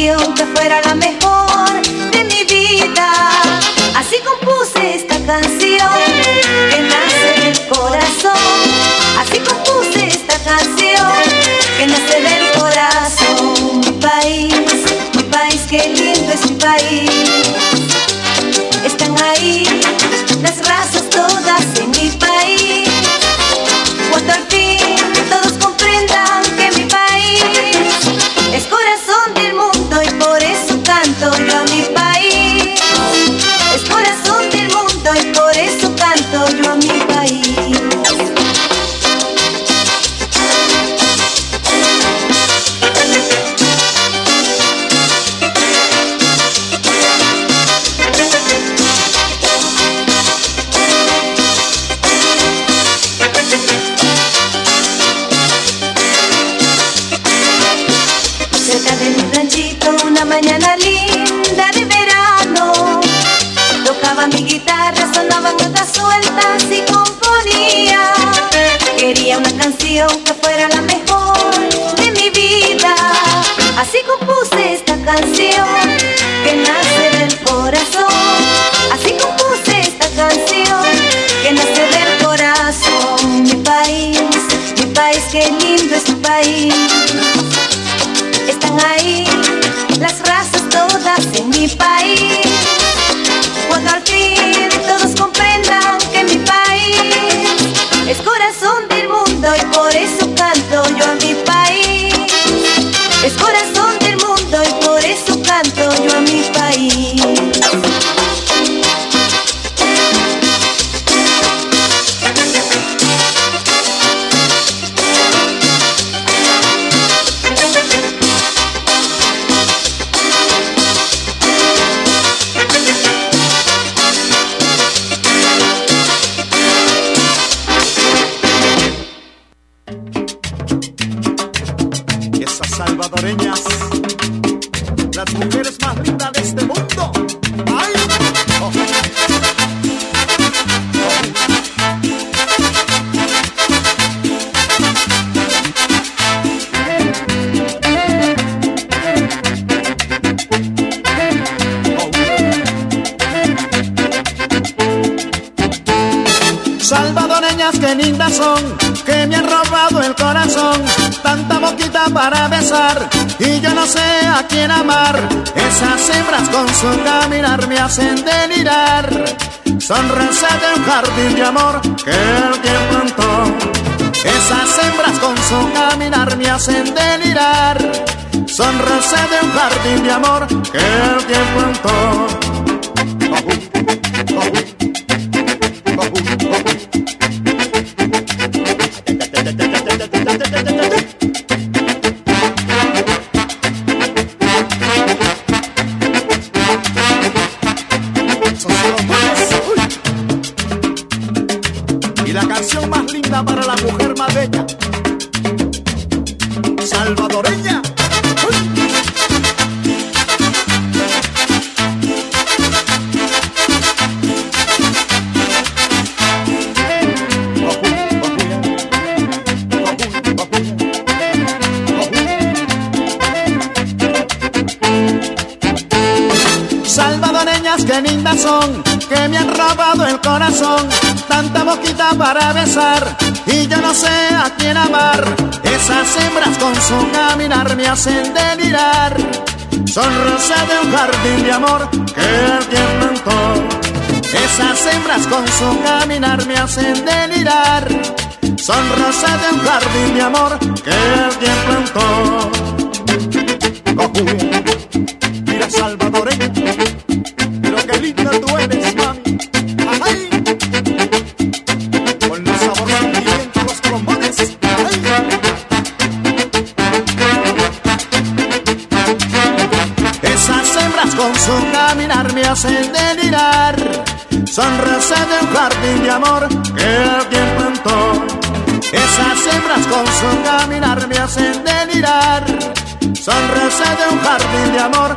que fuera la mejor de mi vida. Así compuse esta canción. de amor que el que plantó. Esas hembras con su caminar me hacen delirar. Sonrose de un jardín de amor que el que plantó. hacen delirar. Son rosas de un jardín de amor que alguien plantó. Esas hembras con su caminar me hacen delirar. Son rosas de un jardín de amor que alguien plantó. Oh. Hacen delirar. De un jardín de amor que alguien plantó. Esas hembras con su caminar me hacen delirar. Son rosa de un jardín de amor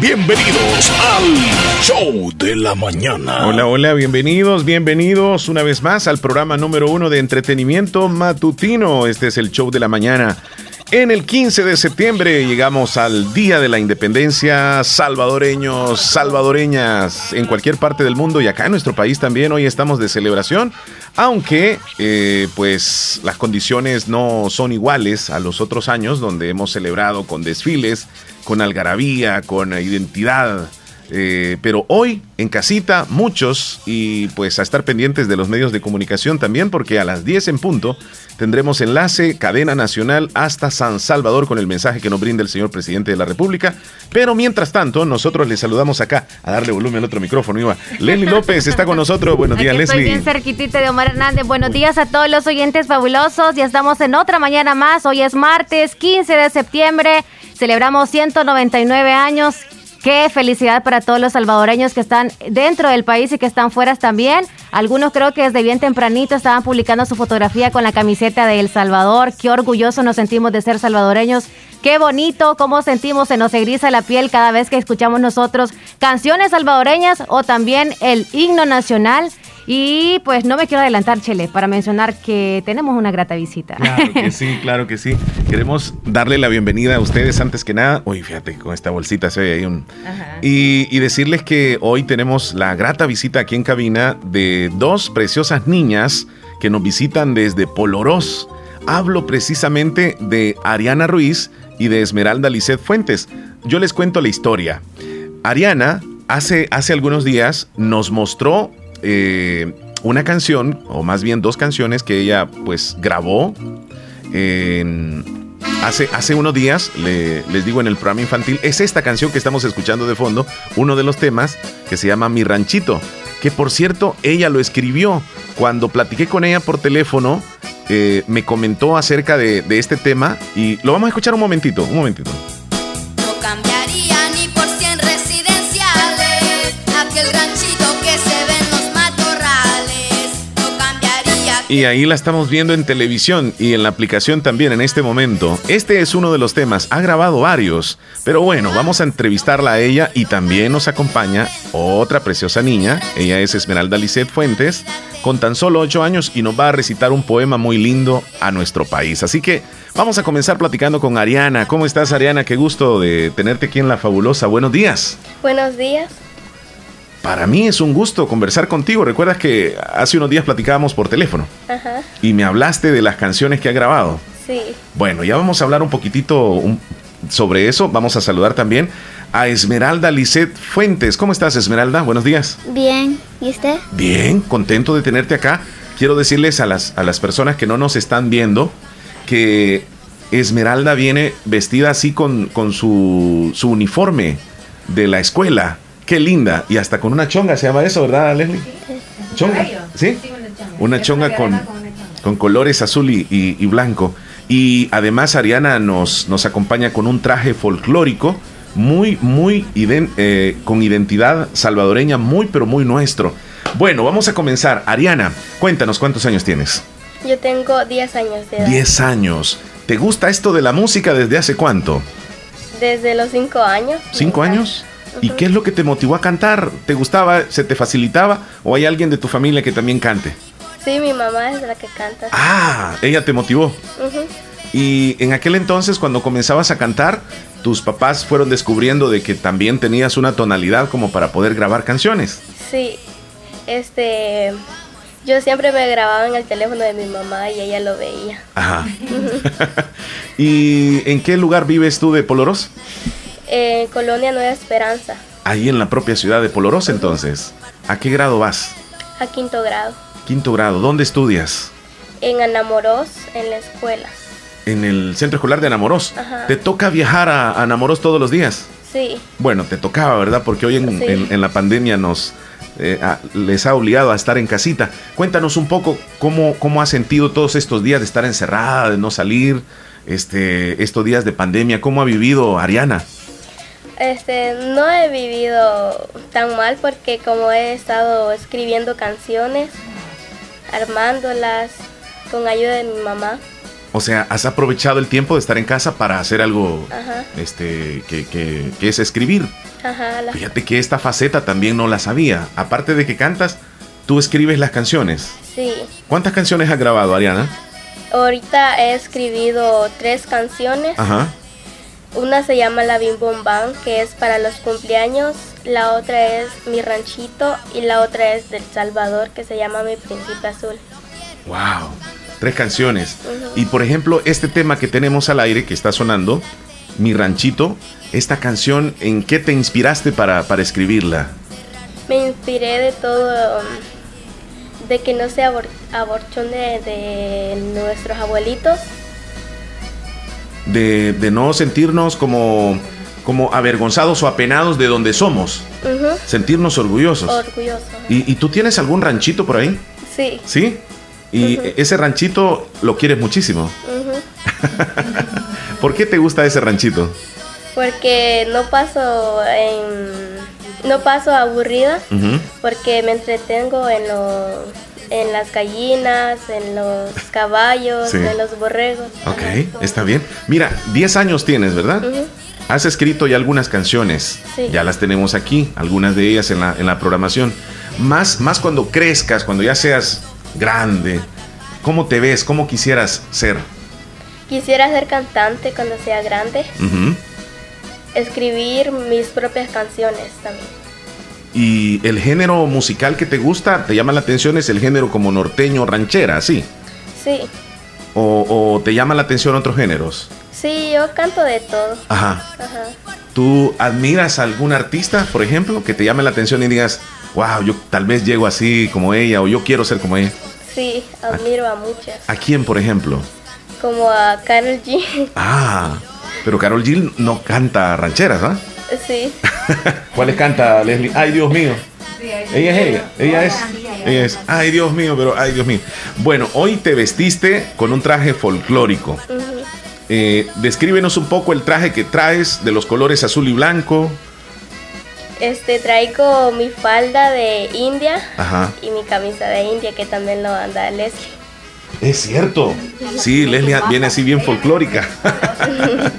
Bienvenidos al Show de la Mañana. Hola, hola, bienvenidos, bienvenidos una vez más al programa número uno de entretenimiento matutino. Este es el Show de la Mañana. En el 15 de septiembre llegamos al Día de la Independencia, salvadoreños, salvadoreñas, en cualquier parte del mundo y acá en nuestro país también hoy estamos de celebración, aunque eh, pues las condiciones no son iguales a los otros años donde hemos celebrado con desfiles, con algarabía, con identidad. Eh, pero hoy en casita muchos y pues a estar pendientes de los medios de comunicación también porque a las 10 en punto tendremos enlace cadena nacional hasta San Salvador con el mensaje que nos brinda el señor presidente de la República. Pero mientras tanto nosotros le saludamos acá a darle volumen al otro micrófono. Iba. Leslie López está con nosotros. Buenos días, Aquí Leslie. Estoy bien cerquitita de Omar Hernández. Buenos días a todos los oyentes fabulosos. Ya estamos en otra mañana más. Hoy es martes 15 de septiembre. Celebramos 199 años. Qué felicidad para todos los salvadoreños que están dentro del país y que están fuera también. Algunos creo que desde bien tempranito estaban publicando su fotografía con la camiseta de El Salvador. Qué orgullosos nos sentimos de ser salvadoreños. Qué bonito, cómo sentimos, se nos egriza la piel cada vez que escuchamos nosotros canciones salvadoreñas o también el himno nacional. Y pues no me quiero adelantar, Chele, para mencionar que tenemos una grata visita. Claro que sí, claro que sí. Queremos darle la bienvenida a ustedes antes que nada. Uy, fíjate, con esta bolsita se ve ahí un... Y, y decirles que hoy tenemos la grata visita aquí en cabina de dos preciosas niñas que nos visitan desde Polorós. Hablo precisamente de Ariana Ruiz y de Esmeralda Lisset Fuentes. Yo les cuento la historia. Ariana hace, hace algunos días nos mostró eh, una canción, o más bien dos canciones que ella pues grabó hace, hace unos días, le- les digo en el programa infantil, es esta canción que estamos escuchando de fondo, uno de los temas que se llama Mi Ranchito, que por cierto ella lo escribió. Cuando platiqué con ella por teléfono, eh, me comentó acerca de, de este tema y lo vamos a escuchar un momentito, un momentito. No Y ahí la estamos viendo en televisión y en la aplicación también en este momento. Este es uno de los temas, ha grabado varios, pero bueno, vamos a entrevistarla a ella y también nos acompaña otra preciosa niña, ella es Esmeralda Lisset Fuentes, con tan solo 8 años y nos va a recitar un poema muy lindo a nuestro país. Así que vamos a comenzar platicando con Ariana. ¿Cómo estás Ariana? Qué gusto de tenerte aquí en La Fabulosa. Buenos días. Buenos días. Para mí es un gusto conversar contigo. Recuerdas que hace unos días platicábamos por teléfono Ajá, y me hablaste de las canciones que ha grabado. sí. Bueno, ya vamos a hablar un poquitito sobre eso. Vamos a saludar también a Esmeralda Lisset Fuentes. ¿Cómo estás, Esmeralda? Buenos días. Bien, ¿y usted? Bien, contento de tenerte acá. Quiero decirles a las, a las personas que no nos están viendo que Esmeralda viene vestida así con, con su, su uniforme de la escuela. Qué linda. Y hasta con una chonga se llama eso, ¿verdad, Leslie? ¿Chonga? ¿Sí? Una chonga con, con colores azul y, y- y blanco. Y además Ariana nos, nos acompaña con un traje folclórico muy, muy eh, con identidad salvadoreña, muy, pero muy nuestro. Bueno, vamos a comenzar. Ariana, cuéntanos cuántos años tienes. Yo tengo 10 años de edad. 10 años. ¿Te gusta esto de la música desde hace cuánto? Desde los 5 años. ¿Cinco Me años? ¿Y qué es lo que te motivó a cantar? ¿Te gustaba? ¿Se te facilitaba? ¿O hay alguien de tu familia que también cante? Sí, mi mamá es la que canta. Ah, ella te motivó. Y en aquel entonces, cuando comenzabas a cantar, tus papás fueron descubriendo de que también tenías una tonalidad como para poder grabar canciones. Sí, este, yo siempre me grababa en el teléfono de mi mamá y ella lo veía. Ajá. ¿Y en qué lugar vives tú de Poloros? En Colonia Nueva Esperanza, Ahí en la propia ciudad de Poloros, entonces. ¿A qué grado vas? a quinto grado. Quinto grado. ¿Dónde estudias? En Anamoros, en la escuela. En el centro escolar de Anamoros. Ajá. ¿Te toca viajar a a Anamoros todos los días? Sí, Bueno, te tocaba, ¿verdad? Porque hoy en, Sí. en- en la pandemia nos eh, a- les ha obligado a estar en casita. Cuéntanos un poco cómo, cómo has sentido todos estos días de estar encerrada, de no salir, este, estos días de pandemia. ¿Cómo ha vivido Ariana? Este, no he vivido tan mal porque como he estado escribiendo canciones, armándolas con ayuda de mi mamá. O sea, ¿has aprovechado el tiempo de estar en casa para hacer algo Ajá, este, que, que- que es escribir? ajá, la- Fíjate que esta faceta también no la sabía. Aparte de que cantas, tú escribes las canciones. sí. ¿Cuántas canciones has grabado, Ariana? Ahorita he escribido tres canciones. Ajá. Una se llama La Bim Bom Bam, que es para los cumpleaños. La otra es Mi Ranchito y la otra es del Salvador, que se llama Mi Príncipe Azul. Wow, tres canciones. Y por ejemplo, este tema que tenemos al aire, que está sonando, Mi Ranchito, esta canción, ¿en qué te inspiraste para, para escribirla? Me inspiré de todo, um, de que no se abor aborchone de nuestros abuelitos. De, de no sentirnos como, como avergonzados o apenados de donde somos, sentirnos orgullosos. Orgulloso. ¿Y, y tú tienes algún ranchito por ahí? Sí. ¿Sí? Y Ujú. ese ranchito lo quieres muchísimo. ujú, ¿Por qué te gusta ese ranchito? Porque no paso en, no paso aburrida. Porque me entretengo en lo, en las gallinas, en los caballos, Sí. en los borregos. Ok, está bien. Mira, 10 años tienes, ¿verdad? Has escrito ya algunas canciones, Sí. ya las tenemos aquí, algunas de ellas en la, en la programación. Más, más cuando crezcas, cuando ya seas grande, ¿cómo te ves? ¿Cómo quisieras ser? Quisiera ser cantante cuando sea grande, Ujú. escribir mis propias canciones también. Y el género musical que te gusta, te llama la atención, es el género como norteño, ranchera, ¿sí? Sí, O, o te llama la atención otros géneros. sí, yo canto de todo. Ajá. Ajá. ¿Tú admiras a algún artista, por ejemplo, que te llame la atención y digas, wow, yo tal vez llego así como ella o yo quiero ser como ella? Sí, admiro a muchas, ¿A quién, por ejemplo? como a Karol G. Ah, pero Carol Gil no canta rancheras, ¿ah? Sí, ¿Cuáles canta Leslie? Ay, Dios mío. Ella es ella, ella es, ella es. Ay, Dios mío, pero ay, Dios mío. Bueno, hoy te vestiste con un traje folclórico. Eh, descríbenos un poco el traje que traes de los colores azul y blanco. este traigo mi falda de India Ajá. y mi camisa de India que también lo anda Leslie. Es cierto. Sí, Leslie viene así bien folclórica.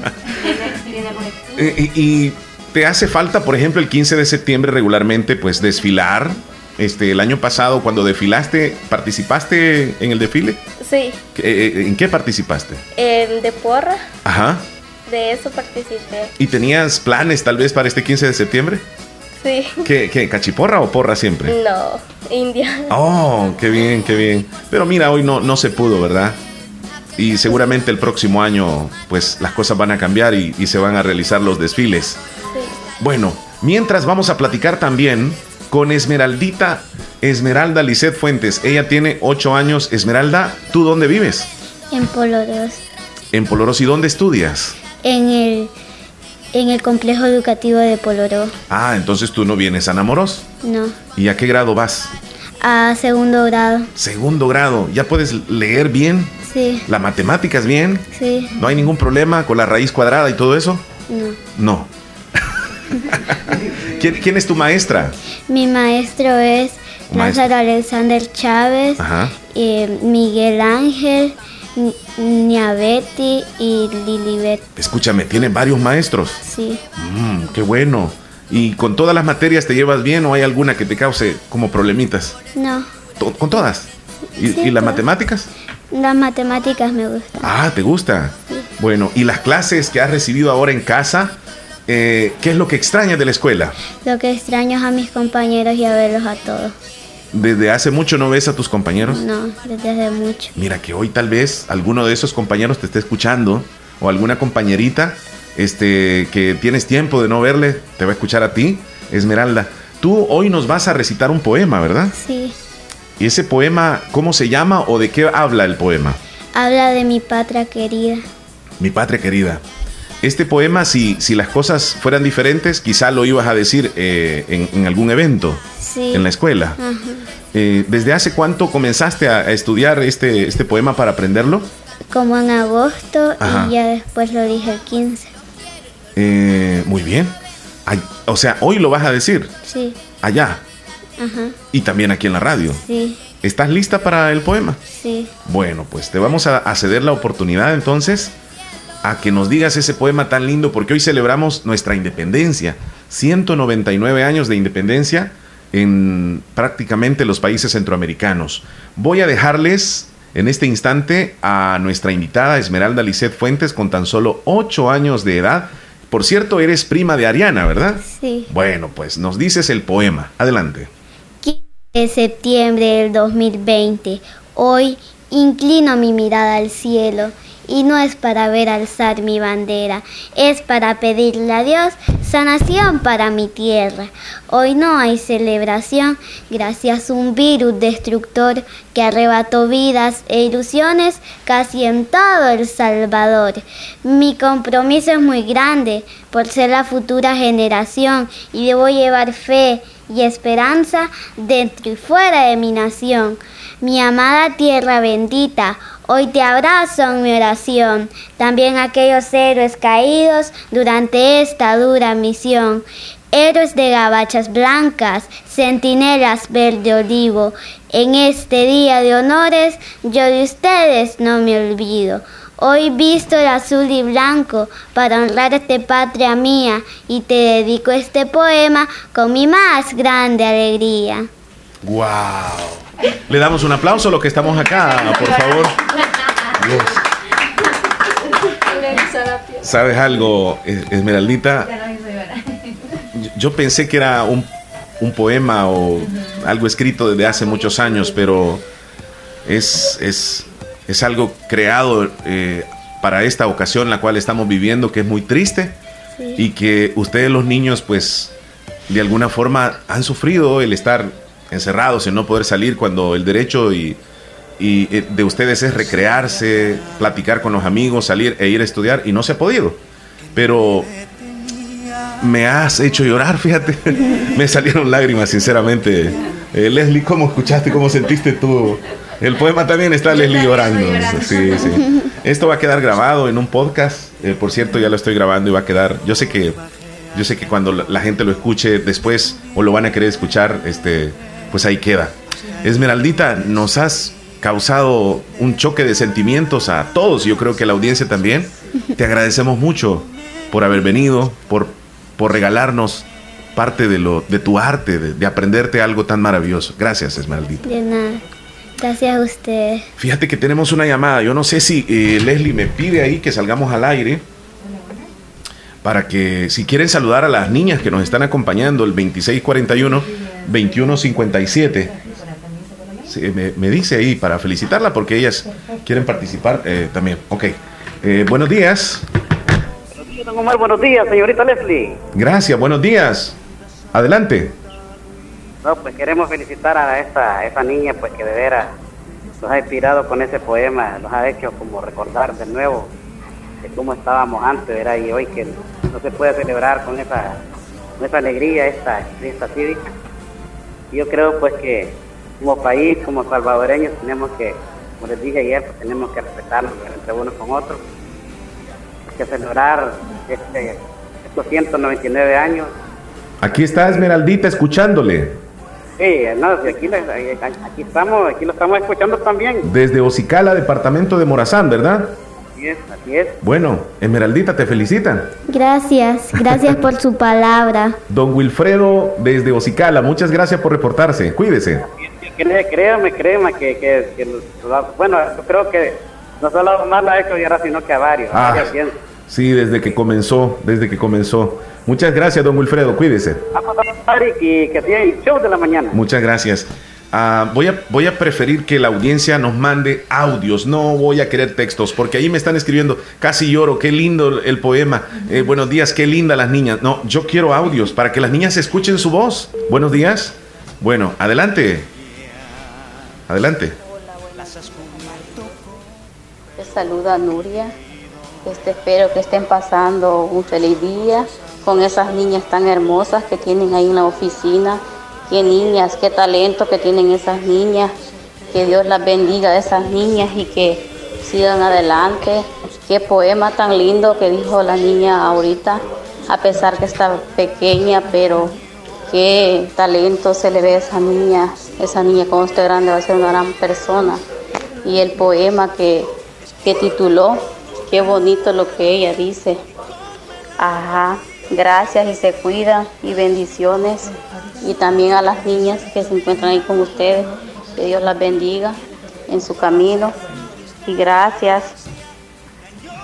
Eh, y, y te hace falta, por ejemplo, el 15 de septiembre regularmente, pues desfilar. Este, el año pasado, cuando desfilaste, ¿participaste en el desfile? Sí, Eh, eh, ¿En qué participaste? em, de porra, Ajá. de eso participé. ¿Y tenías planes tal vez para este 15 de septiembre? Sí, ¿Qué, qué cachiporra o porra siempre? no, India. Oh, qué bien, qué bien. Pero mira, hoy no, no se pudo, ¿verdad? Y seguramente el próximo año, pues las cosas van a cambiar y, y se van a realizar los desfiles. Sí. Bueno, mientras vamos a platicar también con Esmeraldita, Esmeralda Lisset Fuentes. Ella tiene ocho años. Esmeralda, ¿tú dónde vives? En Poloros. En Poloros. ¿Y dónde estudias? En el, en el complejo educativo de Poloró. Ah, entonces tú no vienes a Namoros. No. ¿Y a qué grado vas? A segundo grado. Segundo grado. ¿Ya puedes leer bien? Sí. ¿La matemáticas bien? Sí. ¿No hay ningún problema con la raíz cuadrada y todo eso? No. No. ¿Quién, ¿Quién, es tu maestra? Mi maestro es Lázaro Alexander Chávez, y Miguel Ángel, Niabetti y Lilibet. Escúchame, ¿tiene varios maestros? Sí. Mm, qué bueno. ¿Y con todas las materias te llevas bien o hay alguna que te cause como problemitas? No. ¿Con todas? ¿Y, las matemáticas? Las matemáticas me gustan. Ah, ¿te gusta? Bueno, ¿y las clases que has recibido ahora en casa? Eh, ¿Qué es lo que extrañas de la escuela? Lo que extraño es a mis compañeros y a verlos a todos. ¿Desde hace mucho no ves a tus compañeros? No, desde hace mucho. Mira que hoy tal vez alguno de esos compañeros te esté escuchando o alguna compañerita este, que tienes tiempo de no verle, te va a escuchar a ti. Esmeralda, tú hoy nos vas a recitar un poema, ¿verdad? Sí. ¿Y ese poema, cómo se llama o de qué habla el poema? Habla de mi patria querida. Mi patria querida. Este poema, si, si las cosas fueran diferentes, quizá lo ibas a decir eh, en, algún evento, en la escuela. Eh, ¿Desde hace cuánto comenzaste a, estudiar este, este poema para aprenderlo? Como en agosto y ya después lo dije el 15. Eh, muy bien. o sea, hoy lo vas a decir. Sí. Allá. Ajá. Y también aquí en la radio. Sí. ¿Estás lista para el poema? Sí. Bueno, pues te vamos a ceder la oportunidad entonces a que nos digas ese poema tan lindo, porque hoy celebramos nuestra independencia. 199 años de independencia en prácticamente los países centroamericanos. Voy a dejarles en este instante a nuestra invitada Esmeralda Lisset Fuentes con tan solo 8 años de edad. Por cierto, eres prima de Ariana, ¿verdad? Sí. Bueno, pues nos dices el poema. Adelante. 15 de septiembre del 2020. Hoy inclino mi mirada al cielo y no es para ver alzar mi bandera, es para pedirle a Dios sanación para mi tierra. Hoy no hay celebración gracias a un virus destructor que arrebató vidas e ilusiones casi en todo El Salvador. Mi compromiso es muy grande por ser la futura generación y debo llevar fe y esperanza dentro y fuera de mi nación. Mi amada tierra bendita, Hoy te abrazo en mi oración, también aquellos héroes caídos durante esta dura misión. Héroes de gabachas blancas, centinelas verde olivo, en este día de honores yo de ustedes no me olvido. Hoy visto el azul y blanco para honrarte patria mía y te dedico este poema con mi más grande alegría. ¡Wow! Le damos un aplauso a los que estamos acá, por favor. ¿Sabes algo, Esmeraldita? Yo pensé que era un, poema o algo escrito desde hace muchos años, pero es, es, algo creado eh, para esta ocasión la cual estamos viviendo, que es muy triste y que ustedes los niños pues de alguna forma han sufrido el estar encerrados, en no poder salir cuando el derecho y, eh, de ustedes es recrearse, platicar con los amigos, salir e ir a estudiar y no se ha podido. Pero me has hecho llorar, fíjate. me salieron lágrimas, sinceramente. Eh, Leslie, ¿cómo escuchaste, cómo sentiste tú? El poema también está Leslie llorando. Sí, sí. Esto va a quedar grabado en un podcast. Eh, por cierto, ya lo estoy grabando y va a quedar. Yo sé que, yo sé que cuando la gente lo escuche después o lo van a querer escuchar, este, pues ahí queda. Esmeraldita, nos has causado un choque de sentimientos a todos, yo creo que a la audiencia también. Te agradecemos mucho por haber venido, por, por regalarnos parte de, lo, de tu arte, de, aprenderte algo tan maravilloso. Gracias, Esmeraldita. De nada. Gracias a usted. Fíjate que tenemos una llamada. Yo no sé si eh, Leslie me pide ahí que salgamos al aire para que si quieren saludar a las niñas que nos están acompañando, el 2641 2157. me, me, dice ahí para felicitarla porque ellas quieren participar eh, también. Ok. Eh, buenos días. buenos días, señorita Leslie. Gracias, buenos días. Adelante. No, pues queremos felicitar a esta, esa niña, pues que de veras nos ha inspirado con ese poema, nos ha hecho como recordar de nuevo de cómo estábamos antes, ¿verdad? Y hoy que no se puede celebrar con esa, con esa alegría, esta fiesta cívica yo creo pues que como país, como salvadoreños, tenemos que, como les dije ayer, pues tenemos que respetarnos entre unos con otros, que celebrar este, estos 199 años. Aquí está Esmeraldita escuchándole. Sí, no, aquí, aquí, estamos, aquí lo estamos escuchando también. Desde Ocicala, departamento de Morazán, ¿verdad? Así es, así es. Bueno, Esmeraldita, te felicitan. Gracias, gracias por su palabra. Don Wilfredo, desde Ocicala, muchas gracias por reportarse. Cuídese. Créame, créame que, que, bueno, yo creo que no solo a Omar la ha hecho sino que a varios. Ah, sí, desde que comenzó, desde que comenzó. Muchas gracias, don Wilfredo, cuídese. Vamos a y que tiene el show de la mañana. Muchas gracias. Ah, voy, a, voy a preferir que la audiencia nos mande audios, no voy a querer textos, porque ahí me están escribiendo, casi lloro, qué lindo el poema, eh, buenos días, qué linda las niñas. No, yo quiero audios para que las niñas escuchen su voz. Buenos días. Bueno, adelante. Adelante. Te saluda Nuria. Este, espero que estén pasando un feliz día con esas niñas tan hermosas que tienen ahí en la oficina qué niñas, qué talento que tienen esas niñas, que Dios las bendiga a esas niñas y que sigan adelante. Qué poema tan lindo que dijo la niña ahorita, a pesar que está pequeña, pero qué talento se le ve a esa niña. Esa niña cuando esté grande va a ser una gran persona. Y el poema que, que tituló, qué bonito lo que ella dice. Ajá. Gracias y se cuida y bendiciones. Y también a las niñas que se encuentran ahí con ustedes. Que Dios las bendiga en su camino. Y gracias.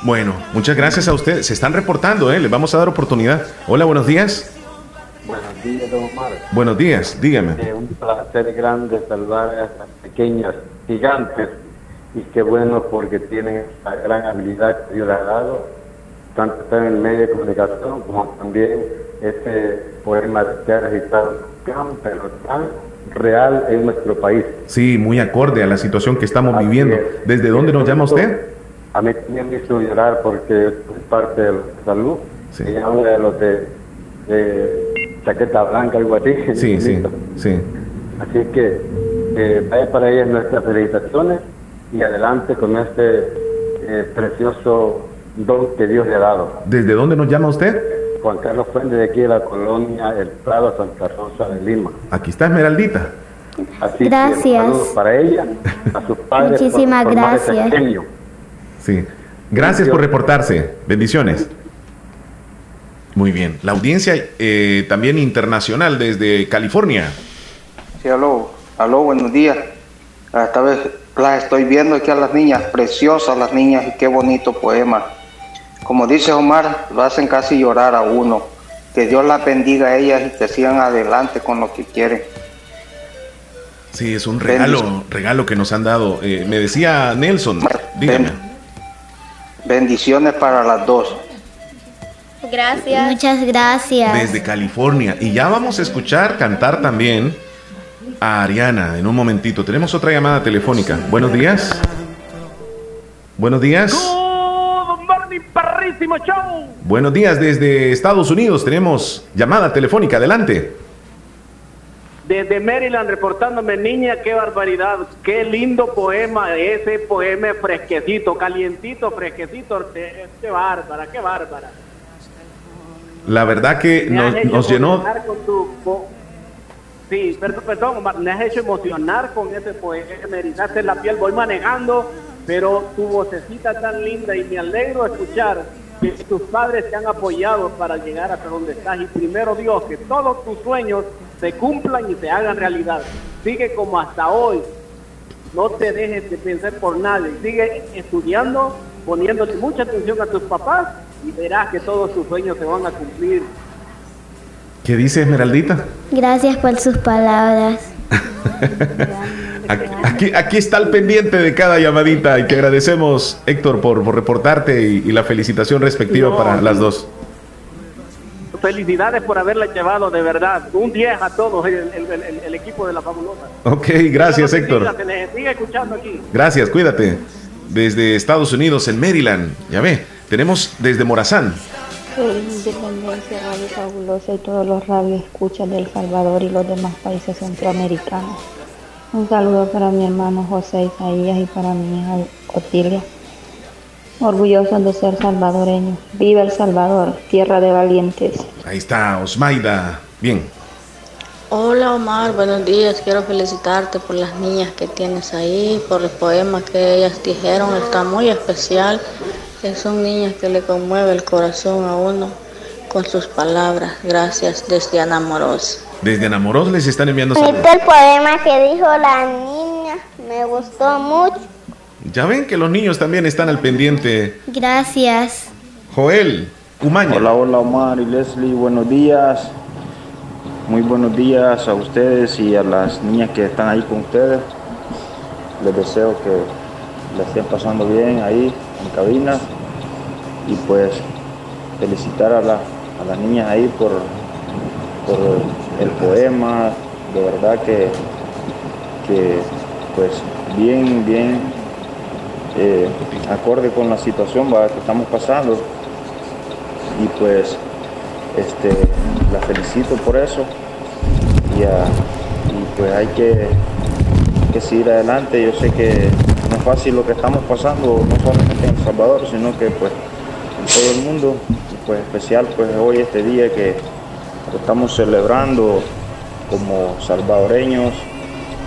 Bueno, muchas gracias a ustedes. Se están reportando, ¿eh? Les vamos a dar oportunidad. Hola, buenos días. Buenos días, don Omar. Buenos días, dígame. Es un placer grande salvar a estas pequeñas gigantes. Y qué bueno porque tienen esta gran habilidad que Dios les ha dado tanto en el medio de comunicación como también este poema que ha registrado pero tan real en nuestro país. Sí, muy acorde a la situación que estamos viviendo. ¿Desde dónde nos llama usted? A mí me hizo llorar porque es parte de la salud. Sí. Y habla de los de, chaqueta blanca, algo así. Sí, sí, sí. Así que eh, vaya para ellas nuestras felicitaciones y adelante con este eh, precioso don que Dios le ha dado. ¿Desde dónde nos llama usted? Juan Carlos Fuente de aquí de la colonia El Prado, Santa Rosa de Lima. Aquí está Esmeraldita. Así gracias. para ella, a sus padres. Muchísimas gracias. Sí. Gracias por reportarse. Bendiciones. Muy bien. La audiencia eh, también internacional desde California. Sí, aló. Aló, buenos días. Esta vez las estoy viendo aquí a las niñas, preciosas las niñas y qué bonito poema como dice Omar, lo hacen casi llorar a uno. Que Dios las bendiga a ellas y que sigan adelante con lo que quieren. Sí, es un regalo, regalo que nos han dado. Eh, me decía Nelson, dígame. Bendiciones para las dos. Gracias. Muchas gracias. Desde California. Y ya vamos a escuchar cantar también a Ariana en un momentito. Tenemos otra llamada telefónica. Buenos días. Buenos días. Buenos días desde Estados Unidos. Tenemos llamada telefónica. Adelante. Desde Maryland reportándome, niña, qué barbaridad, qué lindo poema, ese poema fresquecito, calientito, fresquecito, qué bárbara, qué bárbara. La verdad que nos, llenó... sí, perdón, perdón, me has hecho emocionar con ese poema, me erizaste la piel, voy manejando, pero tu vocecita tan linda y me alegro escuchar que tus padres te han apoyado para llegar hasta donde estás y primero Dios, que todos tus sueños se cumplan y se hagan realidad. Sigue como hasta hoy, no te dejes de pensar por nadie, sigue estudiando, poniéndole mucha atención a tus papás y verás que todos tus sueños se van a cumplir. ¿Qué dice Esmeraldita? Gracias por sus palabras. Aquí, aquí, está el pendiente de cada llamadita y te agradecemos, Héctor, por, reportarte y, la felicitación respectiva para las dos. Felicidades por haberla llevado, de verdad. Un 10 a todos, el, equipo de la fabulosa. Ok, gracias, Héctor. sigue escuchando aquí. Gracias, cuídate. Desde Estados Unidos, en Maryland, ya ve, tenemos desde Morazán. Independencia, Radio Fabulosa y todos los radios escuchan de El Salvador y los demás países centroamericanos. Un saludo para mi hermano José Isaías y para mi hija Otilia. Orgullosos de ser salvadoreños. Viva El Salvador, tierra de valientes. Ahí está, Osmaida. Bien. Hola Omar, buenos días. Quiero felicitarte por las niñas que tienes ahí, por el poema que ellas dijeron. Está muy especial. Son niñas que le conmueve el corazón a uno con sus palabras. Gracias desde Anamoros. Desde Anamoros les están enviando saludos. el poema que dijo la niña. Me gustó mucho. Ya ven que los niños también están al pendiente. Gracias. Joel, Umaña. Hola, hola Omar y Leslie, buenos días. Muy buenos días a ustedes y a las niñas que están ahí con ustedes. Les deseo que la estén pasando bien ahí en cabina y pues felicitar a, las niñas ahí por, por el poema, de verdad que, que pues bien, bien eh, acorde con la situación que estamos pasando. Y pues este, la felicito por eso. Y, pues hay que, que seguir adelante. Yo sé que no es fácil lo que estamos pasando, no solamente en El Salvador, sino que pues en todo el mundo, y pues especial pues hoy este día que estamos celebrando como salvadoreños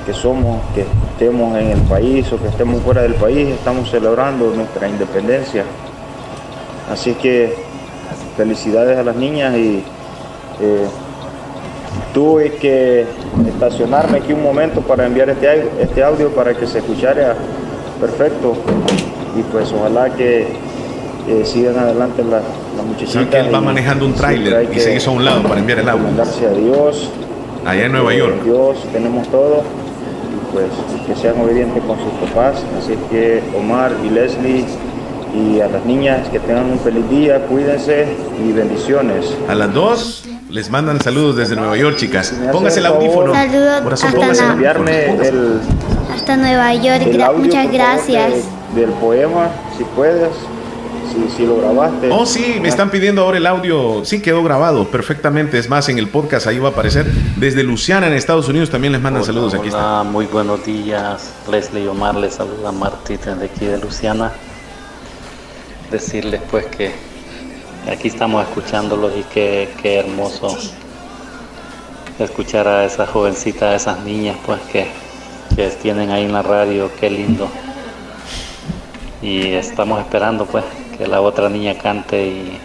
que somos, que estemos en el país o que estemos fuera del país, estamos celebrando nuestra independencia. Así que felicidades a las niñas y eh, tuve que estacionarme aquí un momento para enviar este, este audio para que se escuchara perfecto y pues ojalá que eh, sigan adelante las la muchachitas. que él va manejando un tráiler y se hizo a un lado para enviar el audio. Gracias a Dios. Allá en Nueva York. Dios, tenemos todo pues que sean obedientes con sus papás. Así que Omar y Leslie y a las niñas que tengan un feliz día, cuídense y bendiciones. A las dos les mandan saludos desde Nueva York, chicas. Póngase el audífono. Saludos hasta, enviarme el, hasta Nueva York. Muchas gracias. del poema, si puedes si, lo grabaste. Oh, sí, me están pidiendo ahora el audio. Sí, quedó grabado perfectamente. Es más, en el podcast ahí va a aparecer. Desde Luciana, en Estados Unidos, también les mandan saludos. Aquí está. Muy buenos días. Leslie Omar les saluda a Martita de aquí de Luciana. Decirles pues que aquí estamos escuchándolos y qué, qué hermoso escuchar a esa jovencita, a esas niñas pues que, que tienen ahí en la radio. Qué lindo. Y estamos esperando pues que la otra niña cante y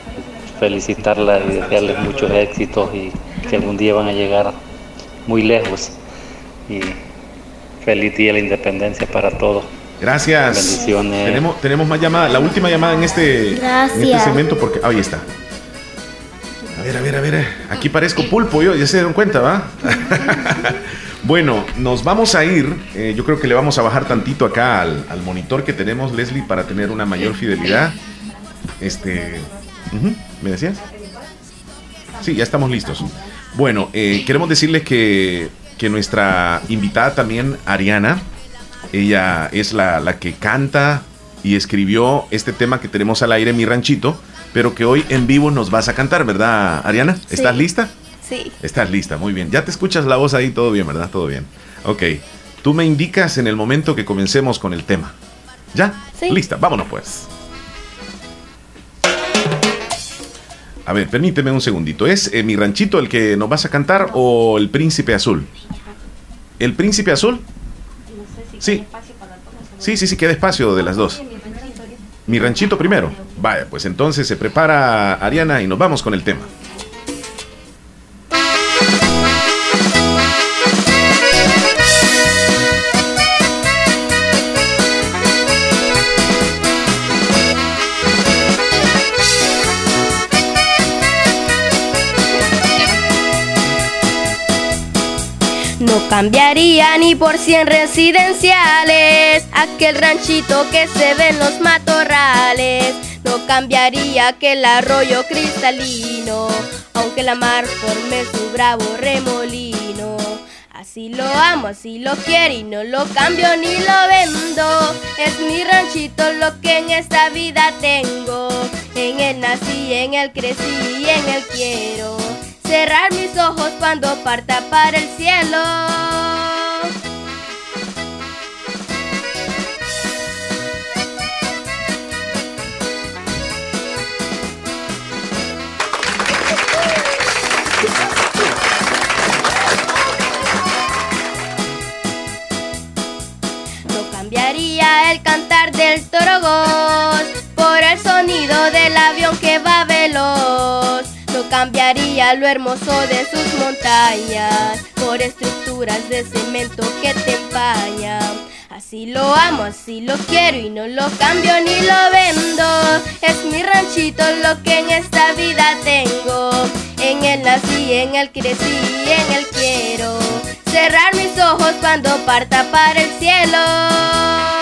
felicitarla y desearles muchos éxitos y que algún día van a llegar muy lejos. Y feliz día de la independencia para todos. Gracias. Bendiciones. Tenemos, tenemos más llamadas. La última llamada en este, en este segmento porque. ahí está. A ver, a ver, a ver. Aquí parezco pulpo yo, ya se dieron cuenta, ¿va? Bueno, nos vamos a ir. Eh, yo creo que le vamos a bajar tantito acá al, monitor que tenemos, Leslie, para tener una mayor fidelidad. Este. ¿Me decías? Sí, ya estamos listos. Bueno, eh, queremos decirles que, que, nuestra invitada también, Ariana, ella es la, la que canta y escribió este tema que tenemos al aire, Mi Ranchito, pero que hoy en vivo nos vas a cantar, ¿verdad, Ariana? ¿Estás lista? Sí. Estás lista, muy bien. Ya te escuchas la voz ahí, todo bien, ¿verdad? Todo bien. Ok. Tú me indicas en el momento que comencemos con el tema. ¿Ya? Sí. Lista, vámonos pues. A ver, permíteme un segundito. ¿Es eh, mi ranchito el que nos vas a cantar o el príncipe azul? ¿El príncipe azul? Sí. Sí, sí, sí, queda espacio de las dos. Mi ranchito primero. Vaya, pues entonces se prepara Ariana y nos vamos con el tema. No cambiaría ni por cien residenciales aquel ranchito que se ve en los matorrales. No cambiaría aquel arroyo cristalino, aunque la mar forme su bravo remolino. Así lo amo, así lo quiero y no lo cambio ni lo vendo. Es mi ranchito lo que en esta vida tengo. En él nací, en él crecí y en él quiero cerrar mis ojos cuando parta para el cielo. No cambiaría el cantar del torogos por el sonido del avión que va veloz. No cambiaría lo hermoso de sus montañas por estructuras de cemento que te empañan. Así lo amo, así lo quiero y no lo cambio ni lo vendo. Es mi ranchito lo que en esta vida tengo. En él nací, en él crecí, en él quiero. Cerrar mis ojos cuando parta para el cielo.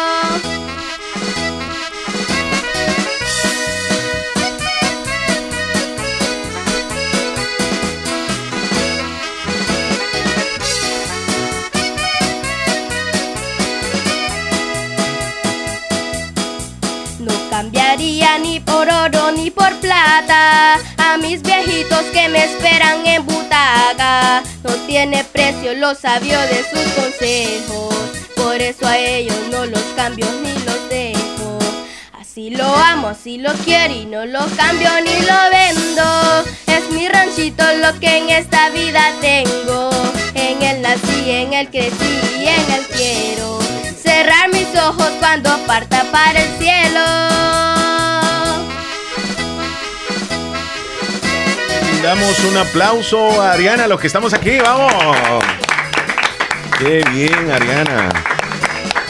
Cambiaría ni por oro ni por plata a mis viejitos que me esperan en butaca. No tiene precio lo sabio de sus consejos, por eso a ellos no los cambio ni los dejo. Así lo amo, así lo quiero y no lo cambio ni lo vendo. Es mi ranchito lo que en esta vida tengo. En él nací, en él crecí y en él quiero. Cerrar mis ojos cuando parta para el cielo. Damos un aplauso a Ariana, los que estamos aquí, vamos. Qué bien, Ariana.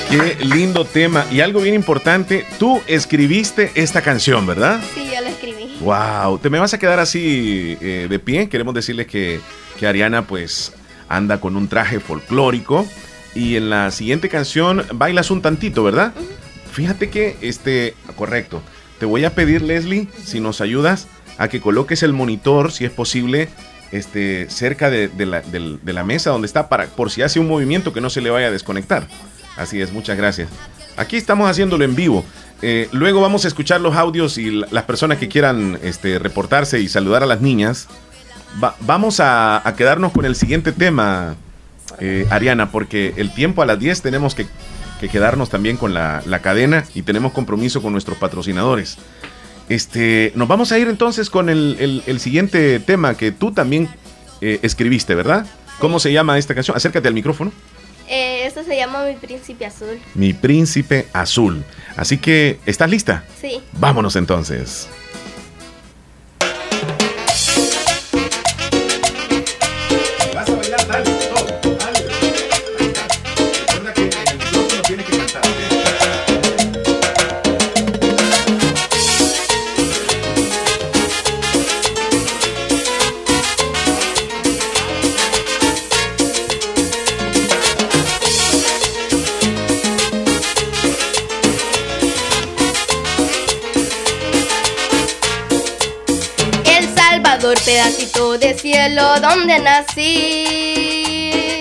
Qué lindo tema. Y algo bien importante, tú escribiste esta canción, ¿verdad? Sí, yo la escribí. Wow, te me vas a quedar así eh, de pie. Queremos decirles que, que Ariana pues anda con un traje folclórico y en la siguiente canción bailas un tantito, ¿verdad? Fíjate que, este, correcto. Te voy a pedir, Leslie, si nos ayudas, a que coloques el monitor, si es posible, este, cerca de, de la, del- de la mesa donde está, para, por si hace un movimiento que no se le vaya a desconectar. Así es, muchas gracias. Aquí estamos haciéndolo en vivo. Eh, luego vamos a escuchar los audios y la- las personas que quieran este, reportarse y saludar a las niñas. Va- vamos a, a quedarnos con el siguiente tema, eh, Ariana, porque el tiempo a las 10 tenemos que, que quedarnos también con la, la cadena y tenemos compromiso con nuestros patrocinadores. Este, nos vamos a ir entonces con el, el- el siguiente tema que tú también eh, escribiste, ¿verdad? ¿Cómo se llama esta canción? Acércate al micrófono. Eh, esto se llama Mi Príncipe Azul. Mi príncipe azul. Así que, ¿estás lista? Sí. Vámonos entonces. Pedacito de cielo donde nací.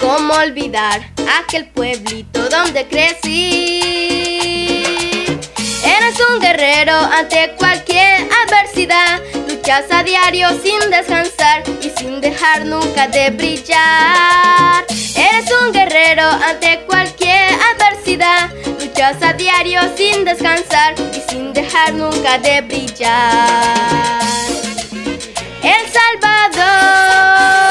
¿Cómo olvidar aquel pueblito donde crecí? Eres un guerrero ante cualquier adversidad. Luchas a diario sin descansar y sin dejar nunca de brillar. Eres un guerrero ante cualquier adversidad. Luchas a diario sin descansar y sin dejar nunca de brillar. El Salvador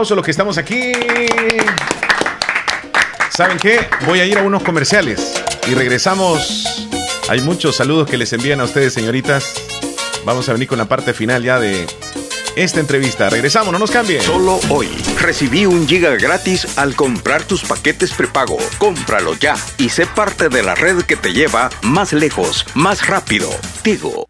a los que estamos aquí. ¿Saben qué? Voy a ir a unos comerciales y regresamos. Hay muchos saludos que les envían a ustedes, señoritas. Vamos a venir con la parte final ya de esta entrevista. Regresamos, no nos cambien. Solo hoy recibí un giga gratis al comprar tus paquetes prepago. Cómpralo ya y sé parte de la red que te lleva más lejos, más rápido. Tigo.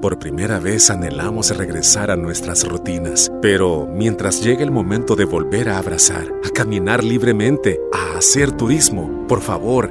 Por primera vez anhelamos regresar a nuestras rutinas. Pero mientras llegue el momento de volver a abrazar, a caminar libremente, a hacer turismo, por favor,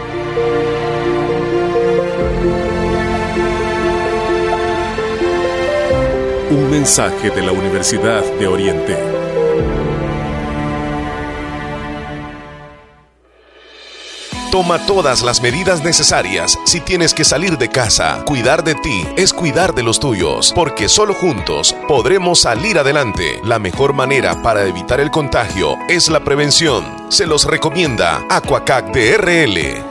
Mensaje de la Universidad de Oriente. Toma todas las medidas necesarias si tienes que salir de casa. Cuidar de ti es cuidar de los tuyos, porque solo juntos podremos salir adelante. La mejor manera para evitar el contagio es la prevención. Se los recomienda Aquacac DRL.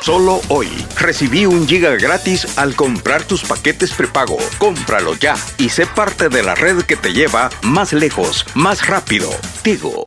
Solo hoy recibí un giga gratis al comprar tus paquetes prepago. Cómpralo ya y sé parte de la red que te lleva más lejos, más rápido. Tigo.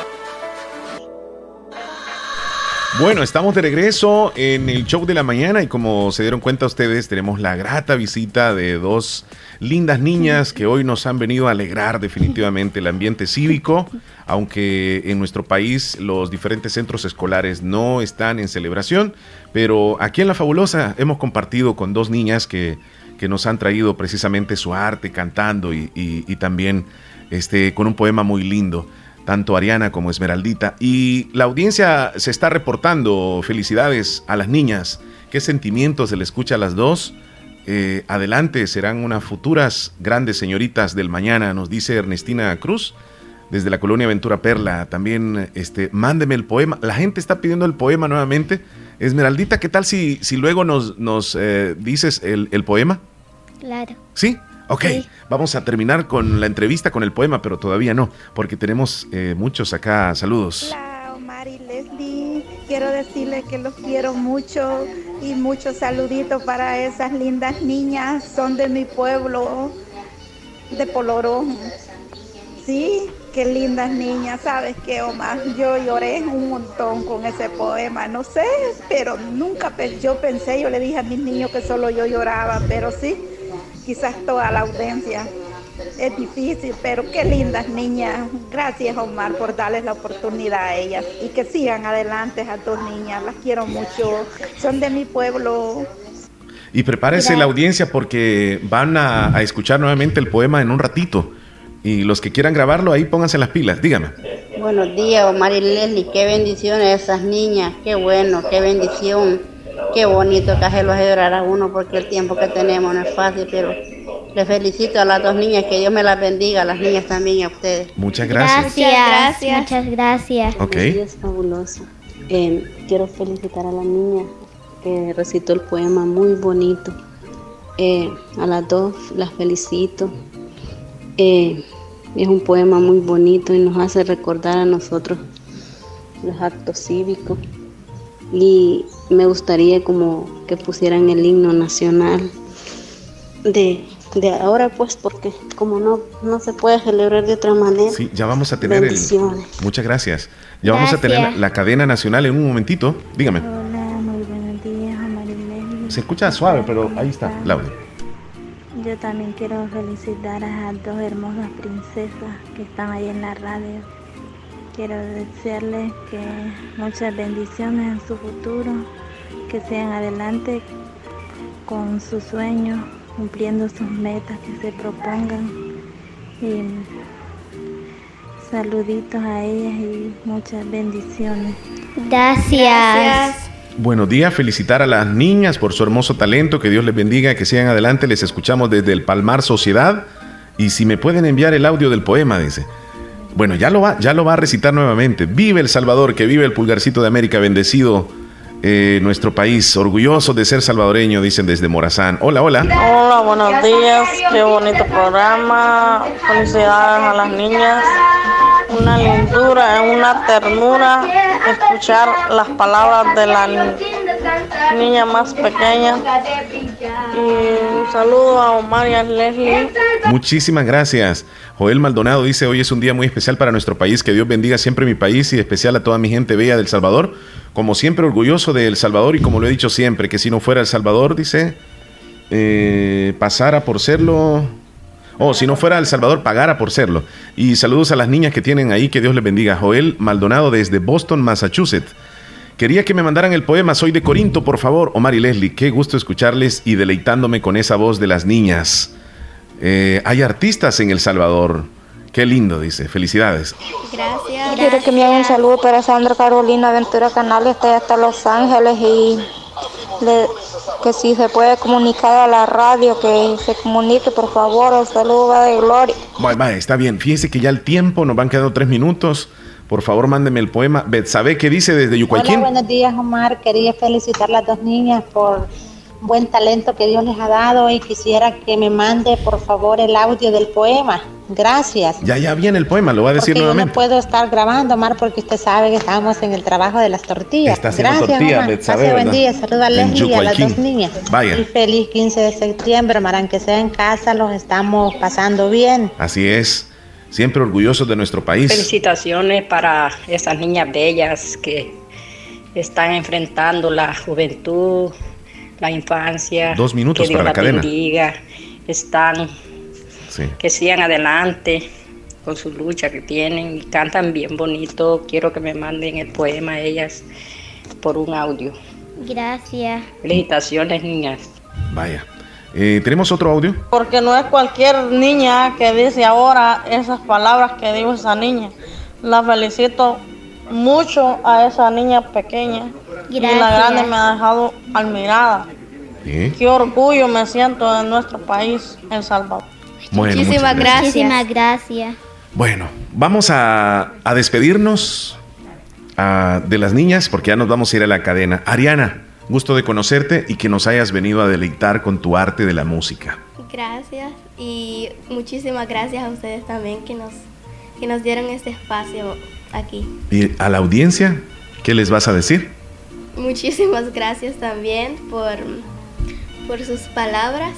Bueno, estamos de regreso en el show de la mañana y como se dieron cuenta ustedes, tenemos la grata visita de dos lindas niñas que hoy nos han venido a alegrar definitivamente el ambiente cívico, aunque en nuestro país los diferentes centros escolares no están en celebración, pero aquí en La Fabulosa hemos compartido con dos niñas que, que nos han traído precisamente su arte cantando y, también este, con un poema muy lindo tanto Ariana como Esmeraldita. Y la audiencia se está reportando felicidades a las niñas. ¿Qué sentimientos se le escucha a las dos? Eh, adelante, serán unas futuras grandes señoritas del mañana, nos dice Ernestina Cruz, desde la colonia Ventura Perla. También, este, mándeme el poema. La gente está pidiendo el poema nuevamente. Esmeraldita, ¿qué tal si, si luego nos, nos eh, dices el, el poema? Claro. ¿Sí? Ok, vamos a terminar con la entrevista con el poema, pero todavía no, porque tenemos eh, muchos acá. Saludos. Hola, Omar y Leslie. Quiero decirles que los quiero mucho y muchos saluditos para esas lindas niñas. Son de mi pueblo, de Poloró. Sí, qué lindas niñas. ¿Sabes qué, Omar? Yo lloré un montón con ese poema. No sé, pero nunca pe- yo pensé, yo le dije a mis niños que solo yo lloraba, pero sí quizás toda la audiencia. es difícil, pero qué lindas niñas. Gracias Omar por darles la oportunidad a ellas y que sigan adelante a dos niñas. Las quiero mucho. Son de mi pueblo. Y prepárese la audiencia porque van a, a escuchar nuevamente el poema en un ratito. Y los que quieran grabarlo, ahí pónganse las pilas, dígame. Buenos días, Omar y Leslie. Qué bendiciones esas niñas. Qué bueno, qué bendición. Qué bonito que hacerlos llorar a uno porque el tiempo que tenemos no es fácil, pero les felicito a las dos niñas, que Dios me las bendiga, a las niñas también y a ustedes. Muchas gracias. Gracias, muchas gracias. Ok. Es fabuloso. Eh, quiero felicitar a la niña que recitó el poema muy bonito. Eh, a las dos las felicito. Eh, es un poema muy bonito y nos hace recordar a nosotros los actos cívicos. Y me gustaría como que pusieran el himno nacional de, de ahora, pues, porque como no, no se puede celebrar de otra manera. Sí, ya vamos a tener el. Bendiciones. Muchas gracias. Ya vamos a tener la, Gracias. cadena nacional en un momentito. Dígame. Hola, muy buenos días, Leslie. Se escucha suave, pero ahí está, Claudia. Yo también quiero felicitar a dos hermosas princesas que están ahí en la radio. Quiero desearles que muchas bendiciones en su futuro, que sigan adelante con sus sueños, cumpliendo sus metas que se propongan. Y saluditos a ellas y muchas bendiciones. Gracias. Buenos días, felicitar a las niñas por su hermoso talento, que Dios les bendiga, que sigan adelante, les escuchamos desde el Palmar Sociedad y si me pueden enviar el audio del poema, dice. Bueno, ya lo va, ya lo va a recitar nuevamente. Vive El Salvador, que vive el pulgarcito de América, bendecido eh, nuestro país, orgulloso de ser salvadoreño, dicen desde Morazán. Hola, hola. Hola, buenos días. Qué bonito programa. Felicidades a las niñas. Una lindura, una ternura escuchar las palabras de la ni- niña más pequeña. Un saludo a Omar y a Leslie. Muchísimas gracias. Joel Maldonado dice, hoy es un día muy especial para nuestro país, que Dios bendiga siempre mi país y especial a toda mi gente bella del Salvador. Como siempre, orgulloso de El Salvador y como lo he dicho siempre, que si no fuera El Salvador, dice, eh, pasara por serlo... Oh, si no fuera El Salvador, pagara por serlo. Y saludos a las niñas que tienen ahí, que Dios les bendiga. Joel Maldonado desde Boston, Massachusetts. Quería que me mandaran el poema Soy de Corinto, por favor. Omar y Leslie, qué gusto escucharles y deleitándome con esa voz de las niñas. Eh, hay artistas en El Salvador. Qué lindo, dice. Felicidades. Gracias. Quiero que me hagan un saludo para Sandra Carolina Ventura Canales, está hasta Los Ángeles y le- que si se puede comunicar a la radio, que se comunique, por favor, el saludo va de gloria. Vale, vale, está bien. Fíjese que ya el tiempo, nos van quedando tres minutos. Por favor, mándeme el poema. ¿Sabe qué dice desde Hola, Yucuayquín? buenos días, Omar. Quería felicitar a las dos niñas por buen talento que Dios les ha dado y quisiera que me mande, por favor, el audio del poema. Gracias. Ya, ya viene el poema, lo voy a decir Porque yo no nuevamente. puedo estar grabando, Omar, porque usted sabe que estamos en el trabajo de las tortillas. Está haciendo Gracias, tortillas, Omar. Betsabe, Pase buen día. Saluda a Leslie y a las dos niñas. Vaya. Y feliz 15 de septiembre, Omar. Aunque sea en casa, los estamos pasando bien. Así es. Siempre orgullosos de nuestro país. Felicitaciones para esas niñas bellas que están enfrentando la juventud, la infancia. Dos minutos que Dios para la cadena. bendiga. Están, Sí. que sigan adelante con su lucha que tienen y cantan bien bonito. Quiero que me manden el poema a ellas por un audio. Gracias. Felicitaciones, niñas. Vaya. Eh, ¿Tenemos otro audio? Porque no es cualquier niña que dice ahora esas palabras que dijo esa niña. La felicito mucho a esa niña pequeña. Y la Gracias. grande me ha dejado admirada. Sí. Qué orgullo me siento de nuestro país, El Salvador. Bueno, Muchísimas gracias. Bueno, vamos a, a despedirnos ah, de las niñas porque ya nos vamos a ir a la cadena. Ariana, gusto de conocerte y que nos hayas venido a deleitar con tu arte de la música. Gracias y muchísimas gracias a ustedes también que nos, que nos dieron este espacio aquí. Y a la audiencia, ¿qué les vas a decir? Muchísimas gracias también por, por sus palabras.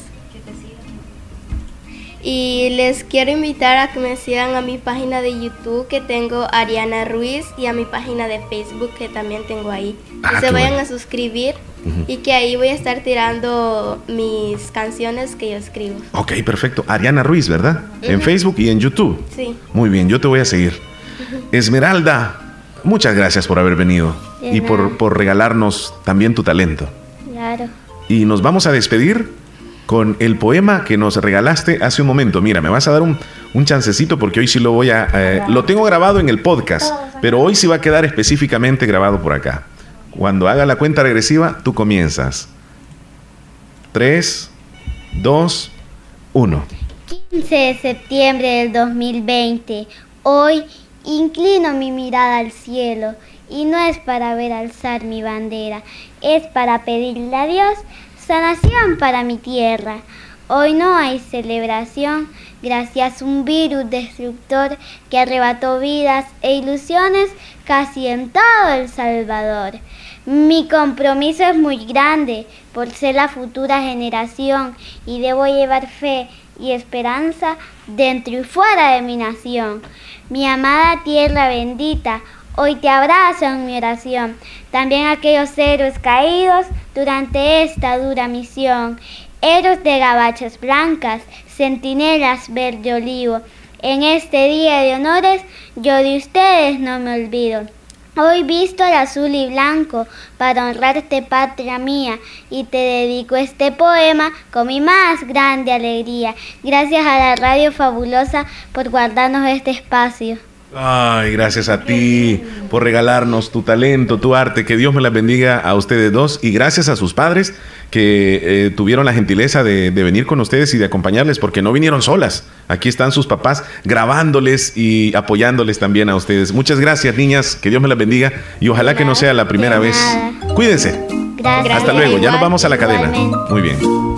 Y les quiero invitar a que me sigan a mi página de YouTube que tengo Ariana Ruiz y a mi página de Facebook que también tengo ahí. Ah, que se vayan bueno. a suscribir y que ahí voy a estar tirando mis canciones que yo escribo. Ok, perfecto. Ariana Ruiz, ¿verdad? En. Facebook y en YouTube. Sí. Muy bien, yo te voy a seguir. Esmeralda, muchas gracias por haber venido y por, por regalarnos también tu talento. Claro. Y nos vamos a despedir con el poema que nos regalaste hace un momento. Mira, me vas a dar un, un chancecito porque hoy sí lo voy a... eh, lo tengo grabado en el podcast, pero hoy sí va a quedar específicamente grabado por acá. Cuando haga la cuenta regresiva, tú comienzas. 3, 2, 1. 15 de septiembre del 2020. Hoy inclino mi mirada al cielo y no es para ver alzar mi bandera, es para pedirle a Dios sanación para mi tierra. Hoy no hay celebración gracias a un virus destructor que arrebató vidas e ilusiones casi en todo El Salvador. Mi compromiso es muy grande por ser la futura generación y debo llevar fe y esperanza dentro y fuera de mi nación. Mi amada tierra bendita, hoy te abrazo en mi oración. También aquellos héroes caídos durante esta dura misión. Héroes de gabachas blancas, centinelas verde olivo. En este día de honores, yo de ustedes no me olvido. Hoy visto el azul y blanco para honrarte patria mía y te dedico este poema con mi más grande alegría. Gracias a la radio fabulosa por guardarnos este espacio. Ay, gracias a ti por regalarnos tu talento, tu arte. Que Dios me las bendiga a ustedes dos. Y gracias a sus padres que eh, tuvieron la gentileza de, de venir con ustedes y de acompañarles, porque no vinieron solas. Aquí están sus papás grabándoles y apoyándoles también a ustedes. Muchas gracias, niñas. Que Dios me las bendiga. Y ojalá que no sea la primera vez. Cuídense. Gracias. Hasta luego. Ya nos vamos a la cadena. Muy bien.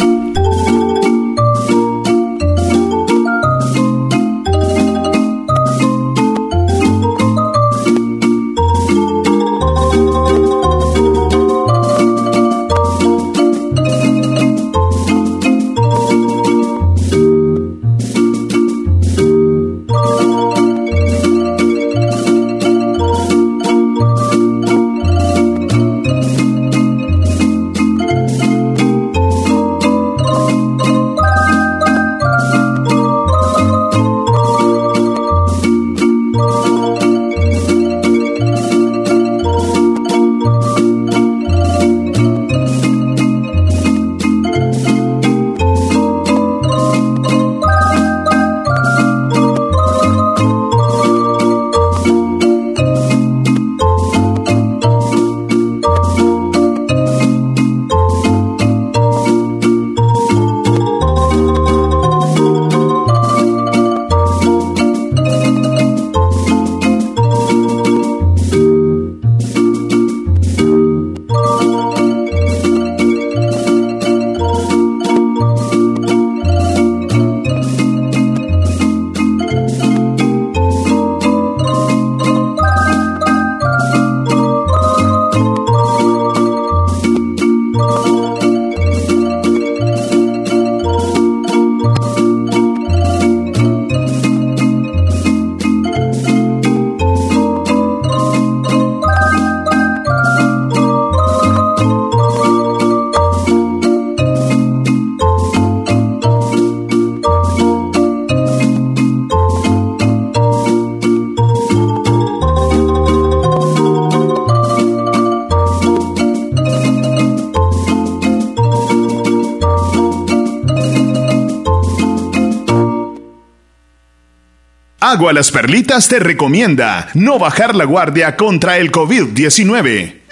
Agua Las Perlitas te recomienda no bajar la guardia contra el COVID-19.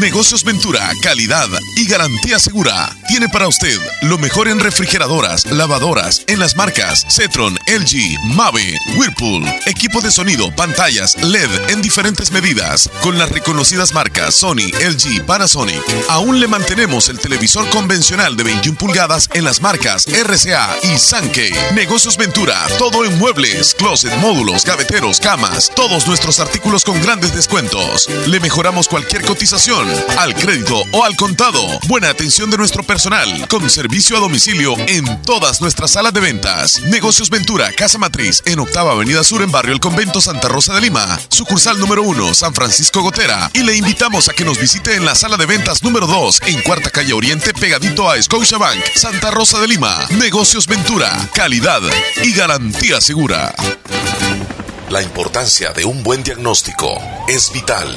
Negocios Ventura, calidad y garantía segura. Tiene para usted lo mejor en refrigeradoras, lavadoras, en las marcas Cetron, LG, Mave, Whirlpool, equipo de sonido, pantallas, LED en diferentes medidas, con las reconocidas marcas Sony, LG, Panasonic. Aún le mantenemos el televisor convencional de 21 pulgadas en las marcas RCA y Sankey. Negocios Ventura, todo en muebles, closet, módulos, gaveteros, camas, todos nuestros artículos con grandes descuentos. Le mejoramos cualquier cotización al crédito o al contado. Buena atención de nuestro personal, con servicio a domicilio en todas nuestras salas de ventas. Negocios Ventura, Casa Matriz, en Octava Avenida Sur, en Barrio El Convento, Santa Rosa de Lima. Sucursal número 1, San Francisco Gotera. Y le invitamos a que nos visite en la sala de ventas número 2, en Cuarta Calle Oriente, pegadito a Scotiabank, Santa Rosa de Lima. Negocios Ventura, calidad y garantía segura. La importancia de un buen diagnóstico es vital.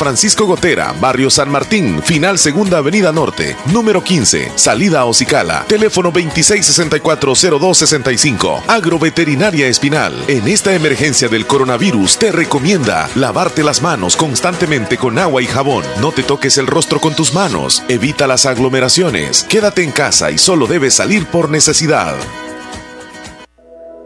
Francisco Gotera, Barrio San Martín, Final Segunda Avenida Norte, número 15, salida a Ocicala, teléfono 26640265. Agroveterinaria Espinal. En esta emergencia del coronavirus te recomienda lavarte las manos constantemente con agua y jabón. No te toques el rostro con tus manos. Evita las aglomeraciones. Quédate en casa y solo debes salir por necesidad.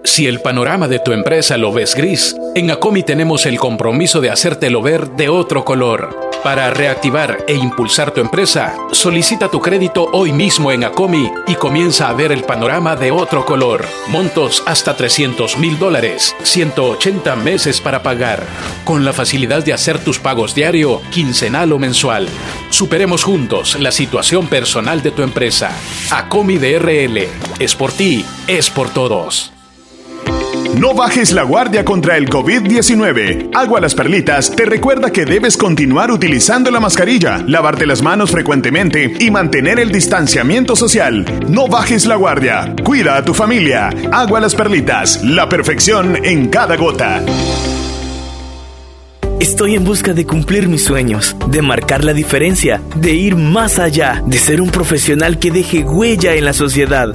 Si el panorama de tu empresa lo ves gris, en Acomi tenemos el compromiso de hacértelo ver de otro color. Para reactivar e impulsar tu empresa, solicita tu crédito hoy mismo en Acomi y comienza a ver el panorama de otro color. Montos hasta 300 mil dólares, 180 meses para pagar, con la facilidad de hacer tus pagos diario, quincenal o mensual. Superemos juntos la situación personal de tu empresa. Acomi DRL. Es por ti, es por todos. No bajes la guardia contra el COVID-19. Agua Las Perlitas te recuerda que debes continuar utilizando la mascarilla, lavarte las manos frecuentemente y mantener el distanciamiento social. No bajes la guardia. Cuida a tu familia. Agua Las Perlitas, la perfección en cada gota. Estoy en busca de cumplir mis sueños, de marcar la diferencia, de ir más allá, de ser un profesional que deje huella en la sociedad.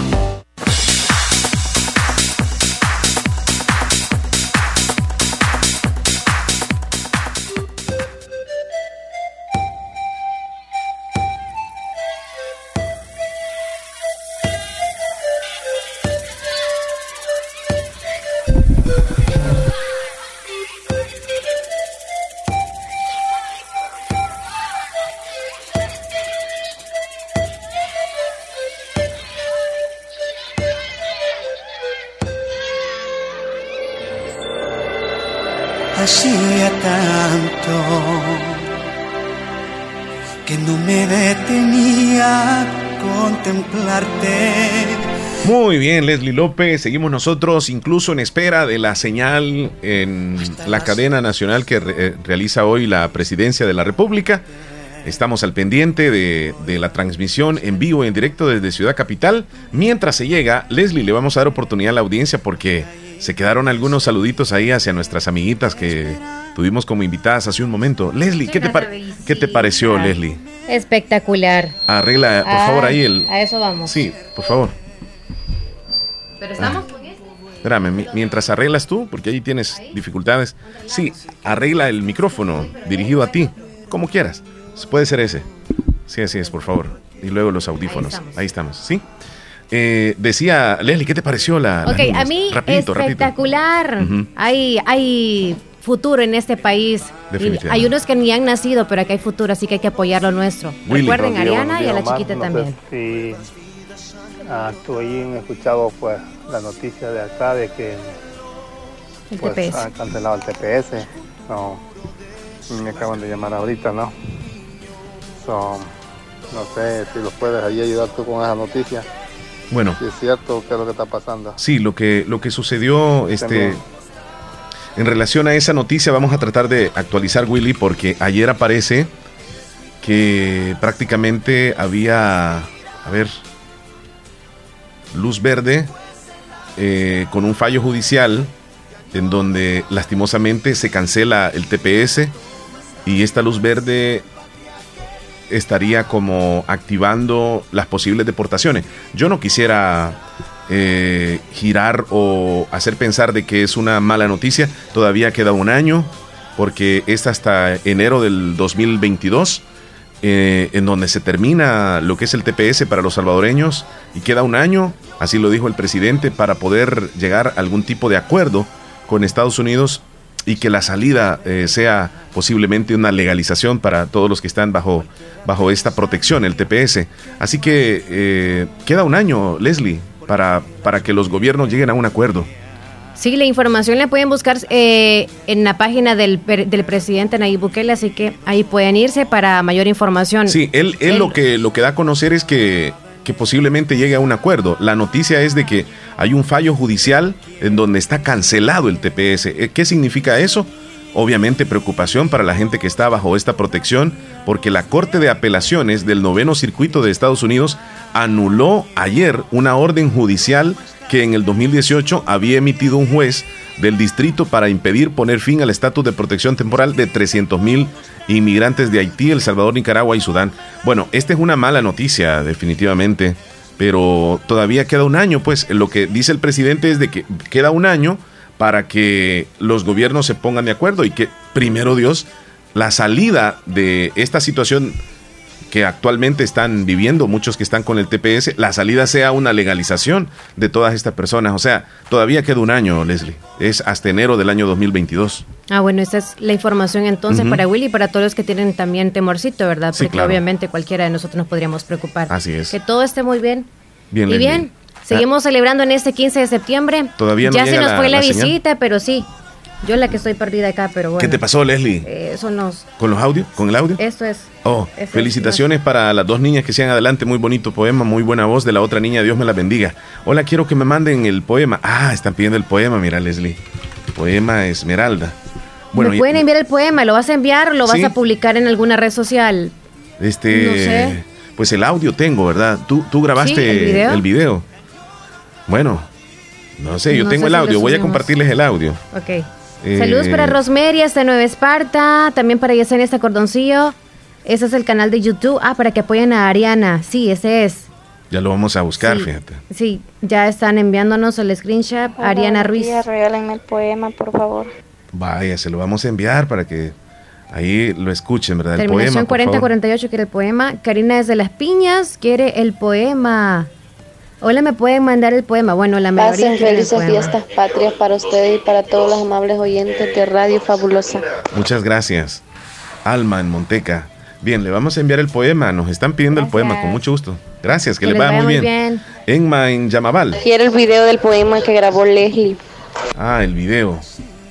Leslie López. Seguimos nosotros incluso en espera de la señal en la cadena nacional que re- realiza hoy la presidencia de la República. Estamos al pendiente de, de la transmisión en vivo y en directo desde Ciudad Capital. Mientras se llega, Leslie, le vamos a dar oportunidad a la audiencia porque se quedaron algunos saluditos ahí hacia nuestras amiguitas que tuvimos como invitadas hace un momento. Leslie, ¿qué te, par- ¿qué te pareció, Leslie? Espectacular. Arregla, por favor, ahí el... A eso vamos. Sí, por favor. Pero estamos Espérame, mi- mientras arreglas tú, porque ahí tienes dificultades. Sí, arregla el micrófono dirigido a ti, como quieras. Puede ser ese. Sí, así es, por favor. Y luego los audífonos. Ahí estamos, ¿sí? Eh, decía, Leslie, ¿qué te pareció la... Ok, a mí Rapidito, rapidito. espectacular. Hay, hay futuro en este país. Hay unos que ni han nacido, pero aquí hay futuro, así que hay que apoyar lo nuestro. Willy. Recuerden a Ariana y a la chiquita No también. sé si ah, tú ahí han escuchado pues la noticia de acá de que El pues, TPS. han cancelado el TPS. No, me acaban de llamar ahorita, ¿no? So, no sé si los puedes ahí ayudar tú con esa noticia. Bueno. Si es cierto, qué es lo que está pasando. Sí, lo que, lo que sucedió, este, También. en relación a esa noticia, vamos a tratar de actualizar, Willy, porque ayer aparece que prácticamente había, a ver, luz verde eh, con un fallo judicial en donde lastimosamente se cancela el TPS y esta luz verde estaría como activando las posibles deportaciones. Yo no quisiera eh, girar o hacer pensar de que es una mala noticia. Todavía queda un año, porque es hasta enero del 2022, eh, en donde se termina lo que es el TPS para los salvadoreños, y queda un año, así lo dijo el presidente, para poder llegar a algún tipo de acuerdo con Estados Unidos y que la salida eh, sea posiblemente una legalización para todos los que están bajo, bajo esta protección, el TPS. Así que eh, queda un año, Leslie, para, para que los gobiernos lleguen a un acuerdo. Sí, la información la pueden buscar eh, en la página del, del presidente Nayib Bukele, así que ahí pueden irse para mayor información. Sí, él, él lo, que, lo que da a conocer es que, que posiblemente llegue a un acuerdo. La noticia es de que hay un fallo judicial en donde está cancelado el TPS. Eh, ¿Qué significa eso? Obviamente preocupación para la gente que está bajo esta protección, porque la Corte de Apelaciones del Noveno Circuito de Estados Unidos anuló ayer una orden judicial que en el 2018 había emitido un juez del distrito para impedir poner fin al estatus de protección temporal de 300 mil inmigrantes de Haití, El Salvador, Nicaragua y Sudán. Bueno, esta es una mala noticia definitivamente, pero todavía queda un año, pues lo que dice el presidente es de que queda un año para que los gobiernos se pongan de acuerdo y que, primero Dios, la salida de esta situación que actualmente están viviendo muchos que están con el TPS, la salida sea una legalización de todas estas personas. O sea, todavía queda un año, Leslie. Es hasta enero del año 2022. Ah, bueno, esta es la información entonces para Willy y para todos los que tienen también temorcito, ¿verdad? Sí, Porque claro. obviamente cualquiera de nosotros nos podríamos preocupar. Así es. Que todo esté muy bien. Bien, y Leslie. bien, seguimos celebrando en este 15 de septiembre. Todavía no ya se nos la- fue la, visita, pero sí. Yo la que estoy perdida acá, pero bueno. ¿Qué te pasó, Leslie? Eh, Eso nos... ¿Con los audios? ¿Con el audio? Esto es... Oh, Eso es felicitaciones para las dos niñas que sigan adelante. Muy bonito poema, muy buena voz de la otra niña. Dios me la bendiga. Hola, quiero que me manden el poema. Ah, están pidiendo el poema, mira, Leslie. Poema Esmeralda. Bueno, ¿Me pueden enviar el poema? ¿Lo vas a enviar o lo vas a publicar en alguna red social? este. no sé. Pues el audio tengo, ¿verdad? ¿Tú, tú grabaste Sí, ¿el video? el video? Bueno, no sé, yo No tengo sé el si audio. Voy a compartirles el audio. Ok. Eh, Saludos para Rosemary hasta Nueva Esparta, también para Yesenia hasta Cordoncillo. Ese es el canal de YouTube. Ah, para que apoyen a Ariana. Sí, ese es. Ya lo vamos a buscar, Sí. fíjate. Sí, ya están enviándonos el screenshot. Hola, Ariana Ruiz. días, regálenme el poema, por favor. Vaya, se lo vamos a enviar para que ahí lo escuchen, ¿verdad? El Terminación poema, por favor. 4048 quiere el poema. Karina desde Las Piñas quiere el poema. Hola, ¿me pueden mandar el poema? Bueno, la mayoría Pasen felices fiestas patrias para ustedes y para todos los amables oyentes de Radio Fabulosa. Muchas gracias. Alma en Monteca. Bien, le vamos a enviar el poema. Nos están pidiendo el poema con mucho gusto. Gracias, que, les vaya muy bien. Enma en Yamabal. Quiero el video del poema que grabó Leslie. Ah, el video.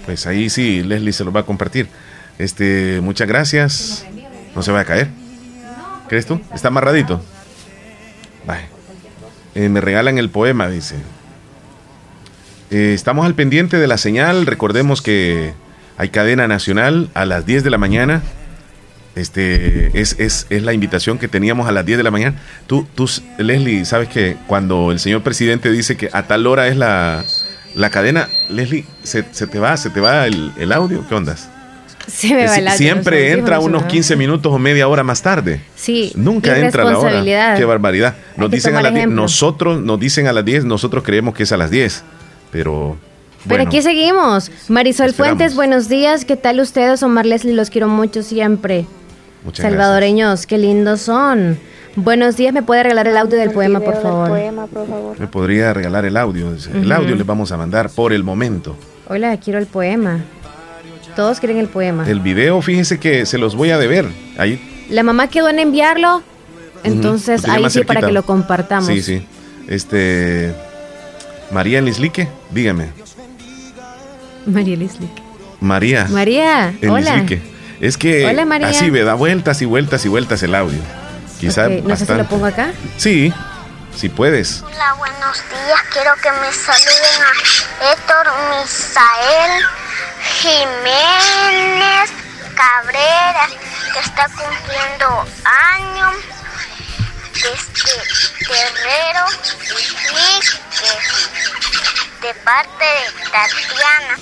Pues ahí sí, Leslie se lo va a compartir. Este, muchas gracias. No se va a caer. ¿Crees tú? Está amarradito. Vale. Eh, me regalan el poema, dice. Eh, estamos al pendiente de la señal. Recordemos que hay cadena nacional a las 10 de la mañana. Este es, es, es, la invitación que teníamos a las 10 de la mañana. Tú, tú, Leslie, sabes que cuando el señor presidente dice que a tal hora es la, la cadena, Leslie, se, se, te va, se te va el, el audio. ¿Qué ondas? Se me va el audio, Siempre entra unos 15 minutos o media hora más tarde. Sí. Nunca entra la hora. Qué barbaridad. Nos dicen a las 10, nosotros nos dicen a las 10, nosotros creemos que es a las 10. Pero pero aquí seguimos. Marisol Fuentes, buenos días. ¿Qué tal ustedes? Omar Leslie, los quiero mucho siempre. Muchas Salvadoreños, qué lindos son. Buenos días, ¿me puede regalar el audio del poema, por favor? Poema, por favor? Me podría regalar el audio. El audio les vamos a mandar por el momento. Hola, quiero el poema. Todos quieren el poema. El video, fíjese que se los voy a deber. Ahí. La mamá quedó en enviarlo. Entonces, ahí sí para que lo compartamos. Sí, sí. Este. María Lislique, dígame. María Lislique. María. María, hola. Es que Hola, María. así me da vueltas y vueltas y vueltas el audio. Quizá Ok, No sé si lo pongo acá. Sí, si puedes. Hola, buenos días. Quiero que me saluden a Héctor Misael Jiménez Cabrera, que está cumpliendo año. Desde Guerrero y de parte de Tatiana.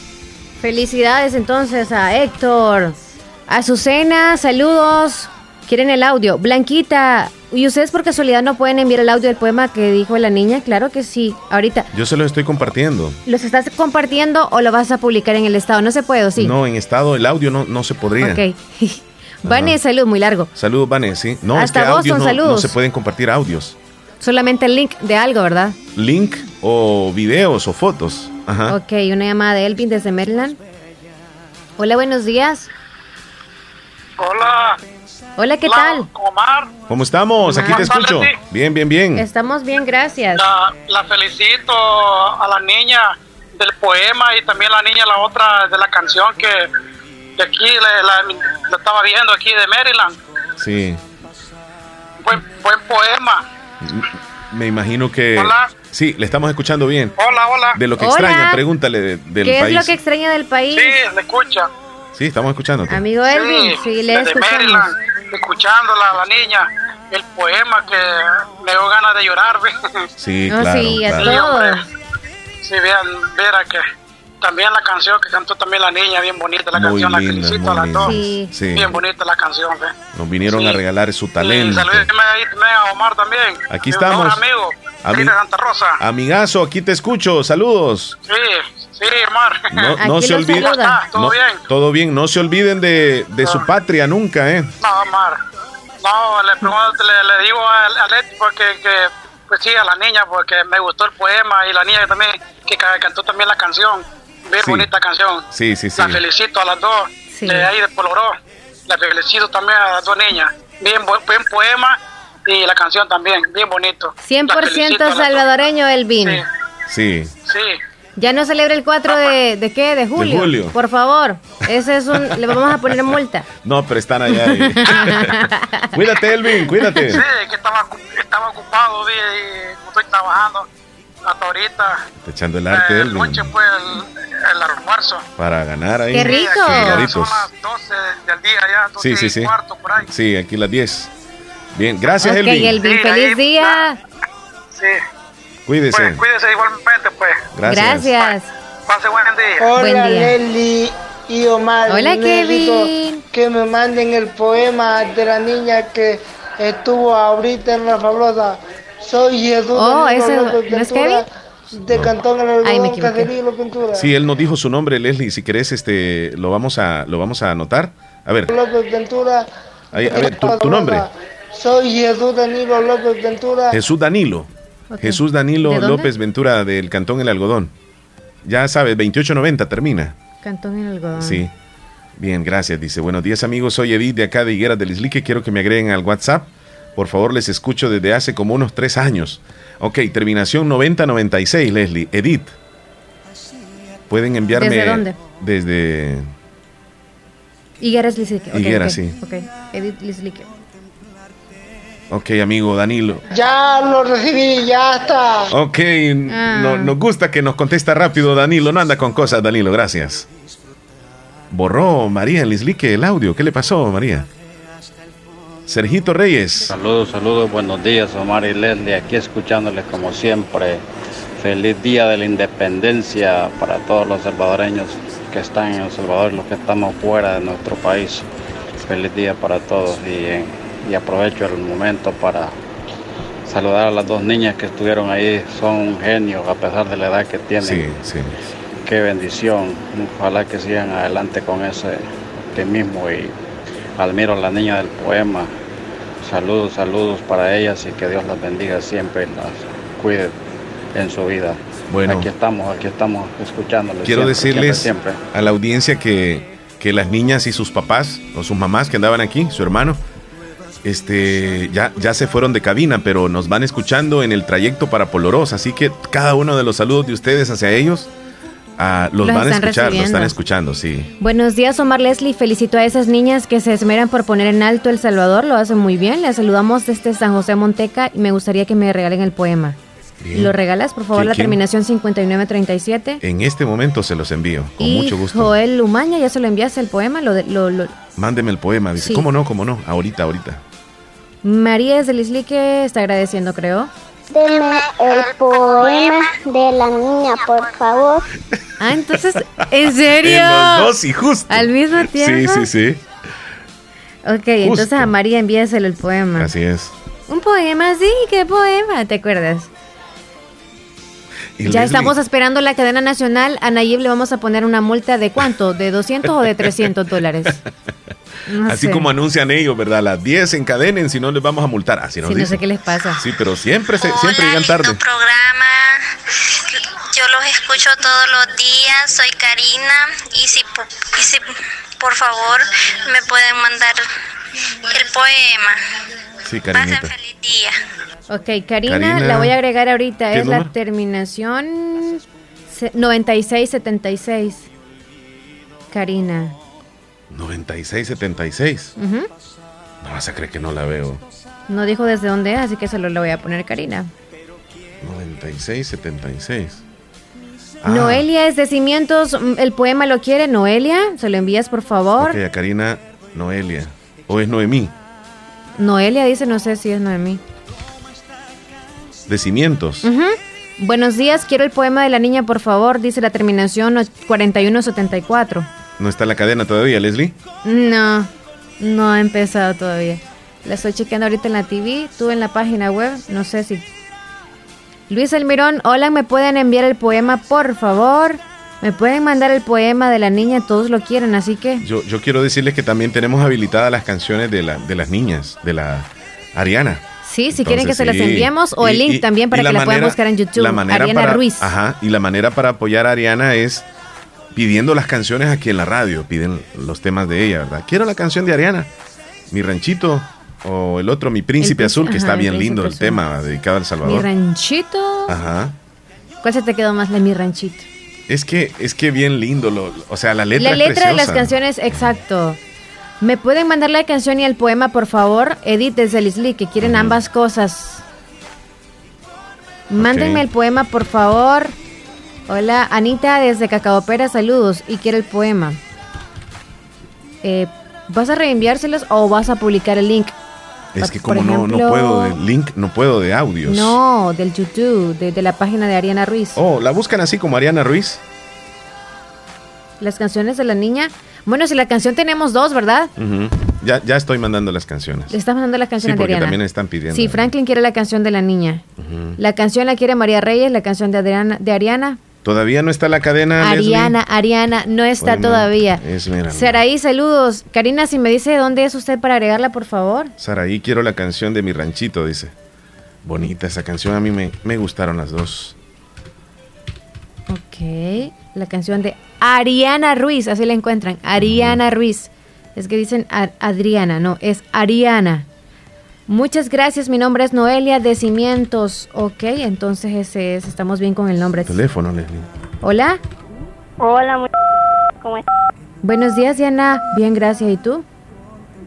Felicidades entonces a Héctor. Azucena, saludos. ¿Quieren el audio? Blanquita, ¿y ustedes por casualidad no pueden enviar el audio del poema que dijo la niña? Claro que sí. Ahorita, Yo se lo estoy compartiendo. ¿los estás compartiendo o lo vas a publicar en el estado? No se puede, ¿o sí? No, en estado el audio no, no se podría. Ok. Vane, salud, muy largo. Saludos, Vané, sí. No, Hasta es que Boston, no, saludos. no se pueden compartir audios. Solamente el link de algo, ¿verdad? Link o videos o fotos. Ajá. Ok, una llamada de Elvin desde Maryland. Hola, buenos días. Hola. Hola, ¿qué tal? Omar. ¿Cómo estamos? Aquí te ¿Cómo estás, escucho. Bien, bien, bien. Estamos bien, gracias. La, la felicito a la niña del poema y también la niña, la otra de la canción que de aquí la, la- la estaba viendo aquí de Maryland. Sí. Buen, buen poema. Me imagino que. Hola. Sí, le estamos escuchando bien. Hola, hola. De lo que Hola. extraña, pregúntale de- del ¿Qué país. es lo que extraña del país? Sí, le escucha. Sí, estamos escuchándote. Amigo Elvin, sí, le desde escuchamos. Maryland, escuchándola a la niña. El poema que me dio ganas de llorar. ve. Sí, No, claro. sí, a claro. todos. Sí, vean, verá que también la canción que cantó también la niña, bien bonita la Muy canción, la linda, felicito muy a las linda. dos. Sí. Sí. Bien bonita la canción. Nos vinieron a regalar su talento. a Omar también. Aquí estamos. amigo, Ami- de Santa Rosa. Amigazo, aquí te escucho. Saludos. Sí, sí, Omar. No, no se olviden. ¿Todo no, bien? todo bien. No se olviden de, de su patria nunca, ¿eh? No, Omar. No, le, pregunto, le, le digo a, a Leti porque que, pues sí, a la niña porque me gustó el poema y la niña también que ca- cantó también la canción. Bien Sí. bonita canción. Sí, sí, sí. La felicito a las dos. De ahí de Poloró. La felicito también a las dos niñas. Bien buen, buen poema y la canción también. Bien bonito. La 100% felicito a las dos. salvadoreño, Elvin. Sí. Sí. Ya no celebra el 4 de, de qué? De julio. julio. Por favor. Ese es un. Le vamos a poner multa. No, pero están allá. ahí. cuídate, Elvin, cuídate. Sí, que estaba, estaba ocupado vi, estoy trabajando hasta ahorita. Está echando el arte, el Elvin, noche fue el, el almuerzo. para ganar ahí. ¡Qué rico! sus Son dolaritos. las 12 del día ya, 12 Sí, sí, y sí. cuarto por ahí. Sí, aquí las 10. Bien, gracias, ok, Elvin. Elvin, Sí, feliz ahí, día. Sí, Cuídese. pues cuídese igualmente, pues. Gracias. Gracias. Pase buen día. Hola Buen día. Leslie y Omar. Hola, Kevin. Que me manden el poema de la niña que estuvo ahorita en la fabulosa. Soy Jesús. Oh, ese- López ¿no es Ventura, De Cantón el Ay, me Pintura. Sí, él nos dijo su nombre, Leslie. Si querés, este, lo vamos a, lo vamos a anotar. A ver, López Ventura. ahí, a ver, tu, tu nombre. Soy Jesús Danilo López Ventura. Jesús Danilo. Ok. Jesús Danilo. López Ventura del Cantón El Algodón. Ya sabes, 2890 termina. Cantón en algodón. Sí. Bien, gracias. Dice, buenos días amigos, soy Edith de acá de Higueras del Islique. Quiero que me agreguen al WhatsApp. Por favor, les escucho desde hace como unos tres años. Ok, terminación 9096, Leslie. Edith. pueden enviarme. ¿Desde dónde? Desde Higueras Lislique. Okay, Higuera, ok, sí. Ok, Edith Lislique. Ok, amigo Danilo. Ya lo recibí, ya está. Ok, Ah. no- nos gusta que nos contesta rápido Danilo. No anda con cosas, Danilo, gracias. Borró María Lislique el audio. ¿Qué le pasó, María? Sergito Reyes. Saludos, saludos, buenos días, Omar y Leslie, aquí escuchándoles como siempre. Feliz día de la independencia para todos los salvadoreños que están en El Salvador y los que estamos fuera de nuestro país. Feliz día para todos y, y aprovecho el momento para saludar a las dos niñas que estuvieron ahí. Son genios a pesar de la edad que tienen. Sí, sí. Qué bendición. Ojalá que sigan adelante con ese optimismo y admiro a la niña del poema. Saludos, saludos para ellas y que Dios las bendiga siempre y las cuide en su vida. Bueno. aquí estamos, aquí estamos escuchándoles. Quiero siempre, decirles siempre, siempre. a la audiencia que, que las niñas y sus papás o sus mamás que andaban aquí, su hermano, este, ya, ya se fueron de cabina, pero nos van escuchando en el trayecto para Poloros. Así que cada uno de los saludos de ustedes hacia ellos ah, los, Los van a escuchar, los están recibiendo. escuchando, sí. Buenos días, Omar Leslie. Felicito a esas niñas que se esmeran por poner en alto El Salvador. Lo hacen muy bien. Les saludamos desde San José Monteca y me gustaría que me regalen el poema. Bien. ¿Lo regalas, por favor? ¿Quién- La quién? terminación 5937. En este momento se los envío, con y mucho gusto. Joel Lumaña, ¿ya se lo enviaste el poema? Lo, de- lo- lo- Mándeme el poema, dice. Sí. ¿Cómo no? ¿Cómo no? Ahorita, ahorita. María desde Lislique está agradeciendo, creo. Deme el poema de la niña, por favor. Ah, entonces, ¿en serio? En los dos y justo. ¿Al mismo Sí, tiempo? sí, sí. Ok, entonces a María envíaselo el poema. Así es. Un poema, sí, ¿qué poema? ¿Te acuerdas? Ya Leslie, estamos esperando la cadena nacional. A Nayib le vamos a poner una multa de cuánto? ¿De 200 o de 300 dólares? No Así sé. como anuncian ellos, ¿verdad? Las 10 encadenen, si no les vamos a multar. Así nos Sí, no dicen. sé qué les pasa. Sí, pero siempre, se- siempre llegan tarde. Yo los escucho todos los días, soy Karina y si, po- y si por favor me pueden mandar el poema. Sí. Feliz día. Ok, Karina, Karina. la voy a agregar ahorita. ¿Qué Es la terminación se- 9676. Karina. 9676. Ujú. No vas a creer que no la veo. No dijo desde dónde es, así que se lo le voy a poner Karina. 9676. Ah, Noelia es de Cimientos. ¿El poema lo quiere? Noelia, se lo envías por favor. Ok, a Karina Noelia. ¿O es Noemí? Noelia dice, no sé si es Noemí. De Cimientos. Ujú. Buenos días, quiero el poema de la niña, por favor, dice la terminación och- 4174. ¿No está en la cadena todavía, Leslie? No, no ha empezado todavía. La estoy chequeando ahorita en la TV, tú en la página web, no sé si... Luis Almirón, hola, ¿me pueden enviar el poema, por favor? ¿Me pueden mandar el poema de la niña? Todos lo quieren, así que... Yo, yo quiero decirles que también tenemos habilitadas las canciones de, la, de las niñas, de la Ariana. Sí, si quieren que se las enviemos o el link y- también para que la, puedan manera- buscar en YouTube. La manera Ariana para, Ruiz. Ajá, y la manera para apoyar a Ariana es pidiendo las canciones aquí en la radio, piden los temas de ella, ¿verdad? Quiero la canción de Ariana, Mi Ranchito, o el otro, Mi Príncipe Azul, que ajá, está bien lindo el tema dedicado al Mi Salvador. ranchito. Ajá. ¿Cuál se te quedó más? La mi ranchito. Es que, es que bien lindo, lo, o sea, la letra La es letra de las canciones, exacto. ¿Me pueden mandar la canción y el poema, por favor? Edith desde Lisli, que quieren ambas cosas. Mándenme el poema, por favor. Hola, Anita desde Cacaopera, saludos. Y quiero el poema. Eh, ¿Vas a reenviárselos o vas a publicar el link? Es que como no, no puedo de link, no puedo de audios. No, del YouTube, de, de la página de Ariana Ruiz. Oh, la buscan así como Ariana Ruiz. Las canciones de la niña. Bueno, si la canción tenemos dos, ¿verdad? Ya, ya estoy mandando las canciones. Le estás mandando las Sí, canciones de porque Ariana. también están pidiendo. Sí, Franklin quiere la canción de la niña. La canción la quiere María Reyes, la canción de Adriana. De Ariana. Todavía no está la cadena. Ariana, Ariana, no está Bueno, todavía. Saraí, saludos. Karina, si me dice dónde es usted para agregarla, por favor. Saraí, quiero la canción de mi ranchito, dice. Bonita esa canción, a mí me, me gustaron las dos. Ok. La canción de Ariana Ruiz, así la encuentran. Ariana Ruiz. Es que dicen Adriana, no, es Ariana. Muchas gracias, mi nombre es Noelia de Cimientos. Ok, entonces ese es, estamos bien con el nombre. Teléfono, Leslie. Hola. Hola, muy... ¿cómo estás? Buenos días, Diana. Bien, gracias. ¿Y tú?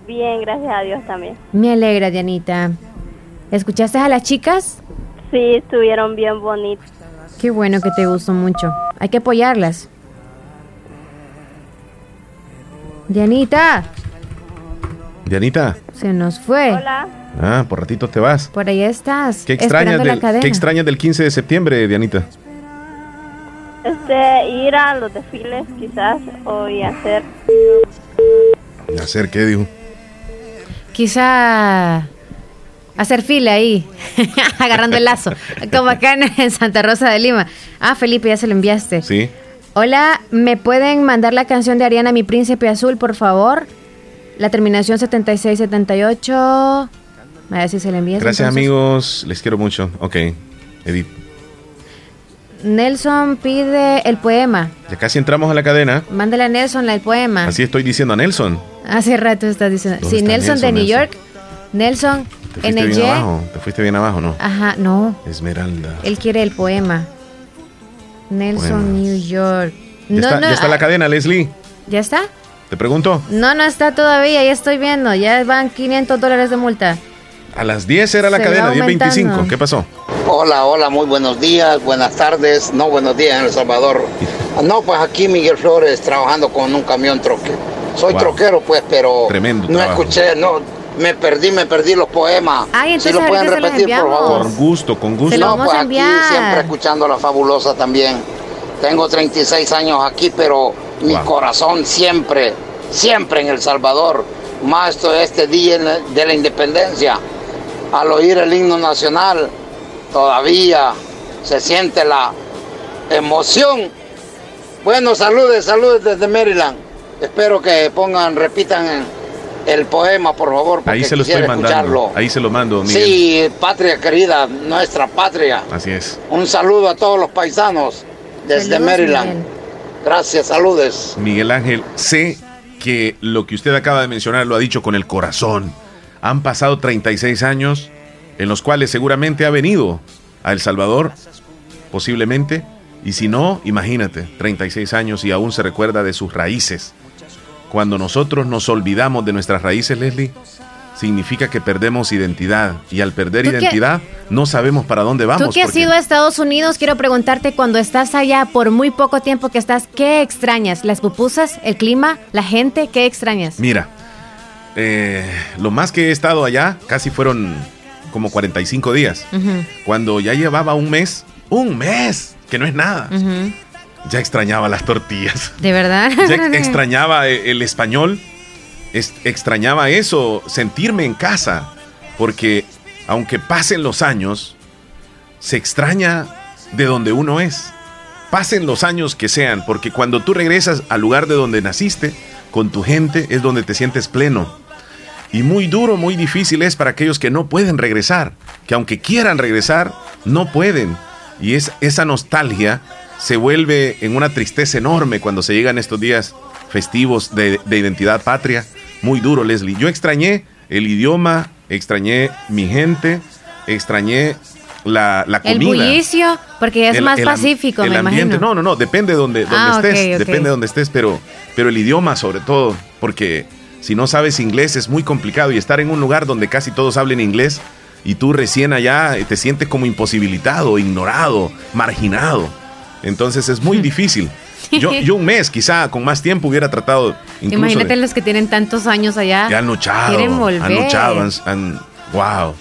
Bien, gracias a Dios también. Me alegra, Dianita. ¿Escuchaste a las chicas? Sí, estuvieron bien bonitas. Qué bueno que te gustó mucho. Hay que apoyarlas. Dianita, Dianita. se nos fue. Hola. Ah, por ratito te vas. Por ahí estás. ¿Qué extrañas, del. ¿Qué extrañas del 15 de septiembre, Dianita? Este, ir a los desfiles quizás o y hacer ¿Hacer qué, dijo? Quizá hacer fila ahí, agarrando el lazo, como acá en, en Santa Rosa de Lima. Ah, Felipe, ya se lo enviaste. Sí. Hola, ¿me pueden mandar la canción de Ariana, Mi Príncipe Azul, por favor? La terminación 7678. A ver si se la envías. Gracias, entonces. amigos. Les quiero mucho. Ok, Edith. Nelson pide el poema. Ya casi entramos a la cadena. Mándale a Nelson el poema. Así estoy diciendo a Nelson. Hace rato estás diciendo. ¿Dónde Sí, está Nelson, de New Nelson? York. Nelson, Te en fuiste el bien Y. abajo. Te fuiste bien abajo, ¿no? Ajá, no. Esmeralda. Él quiere el poema. Nelson, Poemas. New York. Ya, No, está, no, ya está la ah, cadena, Leslie. ¿Ya está? Te pregunto. No, no está todavía, ya estoy viendo. Ya van 500 dólares de multa. A las 10 era la Se cadena, va 10.25. aumentando. ¿Qué pasó? Hola, hola, muy buenos días, buenas tardes, no buenos días en El Salvador. No, pues aquí Miguel Flores trabajando con un camión troque. Soy Wow. troquero, pues, pero Tremendo no trabajo. escuché, no, me perdí, me perdí los poemas. Ay, si entonces lo pueden ahorita se los repetir, por favor. Con gusto, con gusto. No, vamos pues a aquí siempre escuchando la fabulosa también. Tengo 36 años aquí, pero mi Wow. corazón siempre, siempre en El Salvador. Más esto- este día de la independencia. Al oír el himno nacional, todavía se siente la emoción. Bueno, saludes, saludes desde Maryland. Espero que pongan, repitan el poema, por favor, porque Ahí se lo estoy mandando. escucharlo. Ahí se lo mando, Miguel. Sí, patria querida, nuestra patria. Así es. Un saludo a todos los paisanos desde Saludos, Maryland. Miguel. Gracias, saludes. Miguel Ángel, sé que lo que usted acaba de mencionar lo ha dicho con el corazón. Han pasado 36 años en los cuales seguramente ha venido a El Salvador, posiblemente. Y si no, imagínate, 36 años y aún se recuerda de sus raíces. Cuando nosotros nos olvidamos de nuestras raíces, Leslie, significa que perdemos identidad. Y al perder ¿Tú qué- identidad, no sabemos para dónde vamos. Tú que has ido a Estados Unidos, quiero preguntarte, cuando estás allá por muy poco tiempo que estás, ¿qué extrañas? ¿Las pupusas? ¿El clima? ¿La gente? ¿Qué extrañas? Mira, eh, lo más que he estado allá casi fueron como 45 días. Cuando ya llevaba un mes, un mes, que no es nada, ya extrañaba las tortillas. ¿De verdad? Ya ex- extrañaba e- el español, es- extrañaba eso, sentirme en casa, porque aunque pasen los años, se extraña de donde uno es. Pasen los años que sean, porque cuando tú regresas al lugar de donde naciste, con tu gente, es donde te sientes pleno. Y muy duro, muy difícil es para aquellos que no pueden regresar, que aunque quieran regresar, no pueden. Y es, esa nostalgia se vuelve en una tristeza enorme cuando se llegan estos días festivos de, de identidad patria. Muy duro, Leslie. Yo extrañé el idioma, extrañé mi gente, extrañé la, la El comida. bullicio, porque es El- más el pacífico, el me ambiente, imagino. no, no, no, depende de donde, donde Ah, estés, ok. depende de donde estés, pero, pero el idioma sobre todo, porque si no sabes inglés es muy complicado y estar en un lugar donde casi todos hablen inglés y tú recién allá eh, te sientes como imposibilitado, ignorado, marginado. Entonces es muy difícil. Yo, yo un mes, quizá con más tiempo hubiera tratado Imagínate de- los que tienen tantos años allá. que han luchado. Quieren volver. Han luchado, han, han- wow.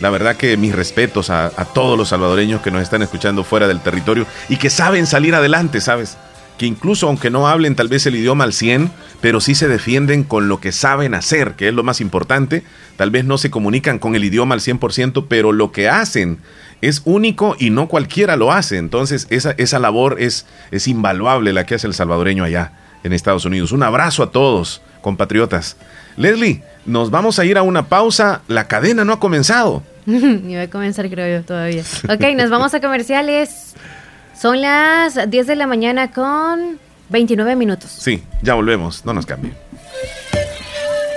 La verdad que mis respetos a, a todos los salvadoreños que nos están escuchando fuera del territorio y que saben salir adelante, ¿sabes? Que incluso aunque no hablen tal vez el idioma al 100, pero sí se defienden con lo que saben hacer, que es lo más importante. Tal vez no se comunican con el idioma al 100%, pero lo que hacen es único y no cualquiera lo hace. Entonces esa, esa labor es, es invaluable la que hace el salvadoreño allá en Estados Unidos. Un abrazo a todos, compatriotas. Leslie, nos vamos a ir a una pausa. La cadena no ha comenzado. Ni va a comenzar, creo yo, todavía. Ok, nos vamos a comerciales. Son las 10 de la mañana con 29 minutos. Sí, ya volvemos. No nos cambie.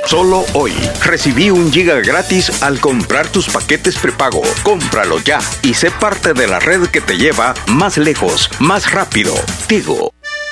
Solo hoy recibí un giga gratis al comprar tus paquetes prepago. Cómpralo ya y sé parte de la red que te lleva más lejos, más rápido. Tigo.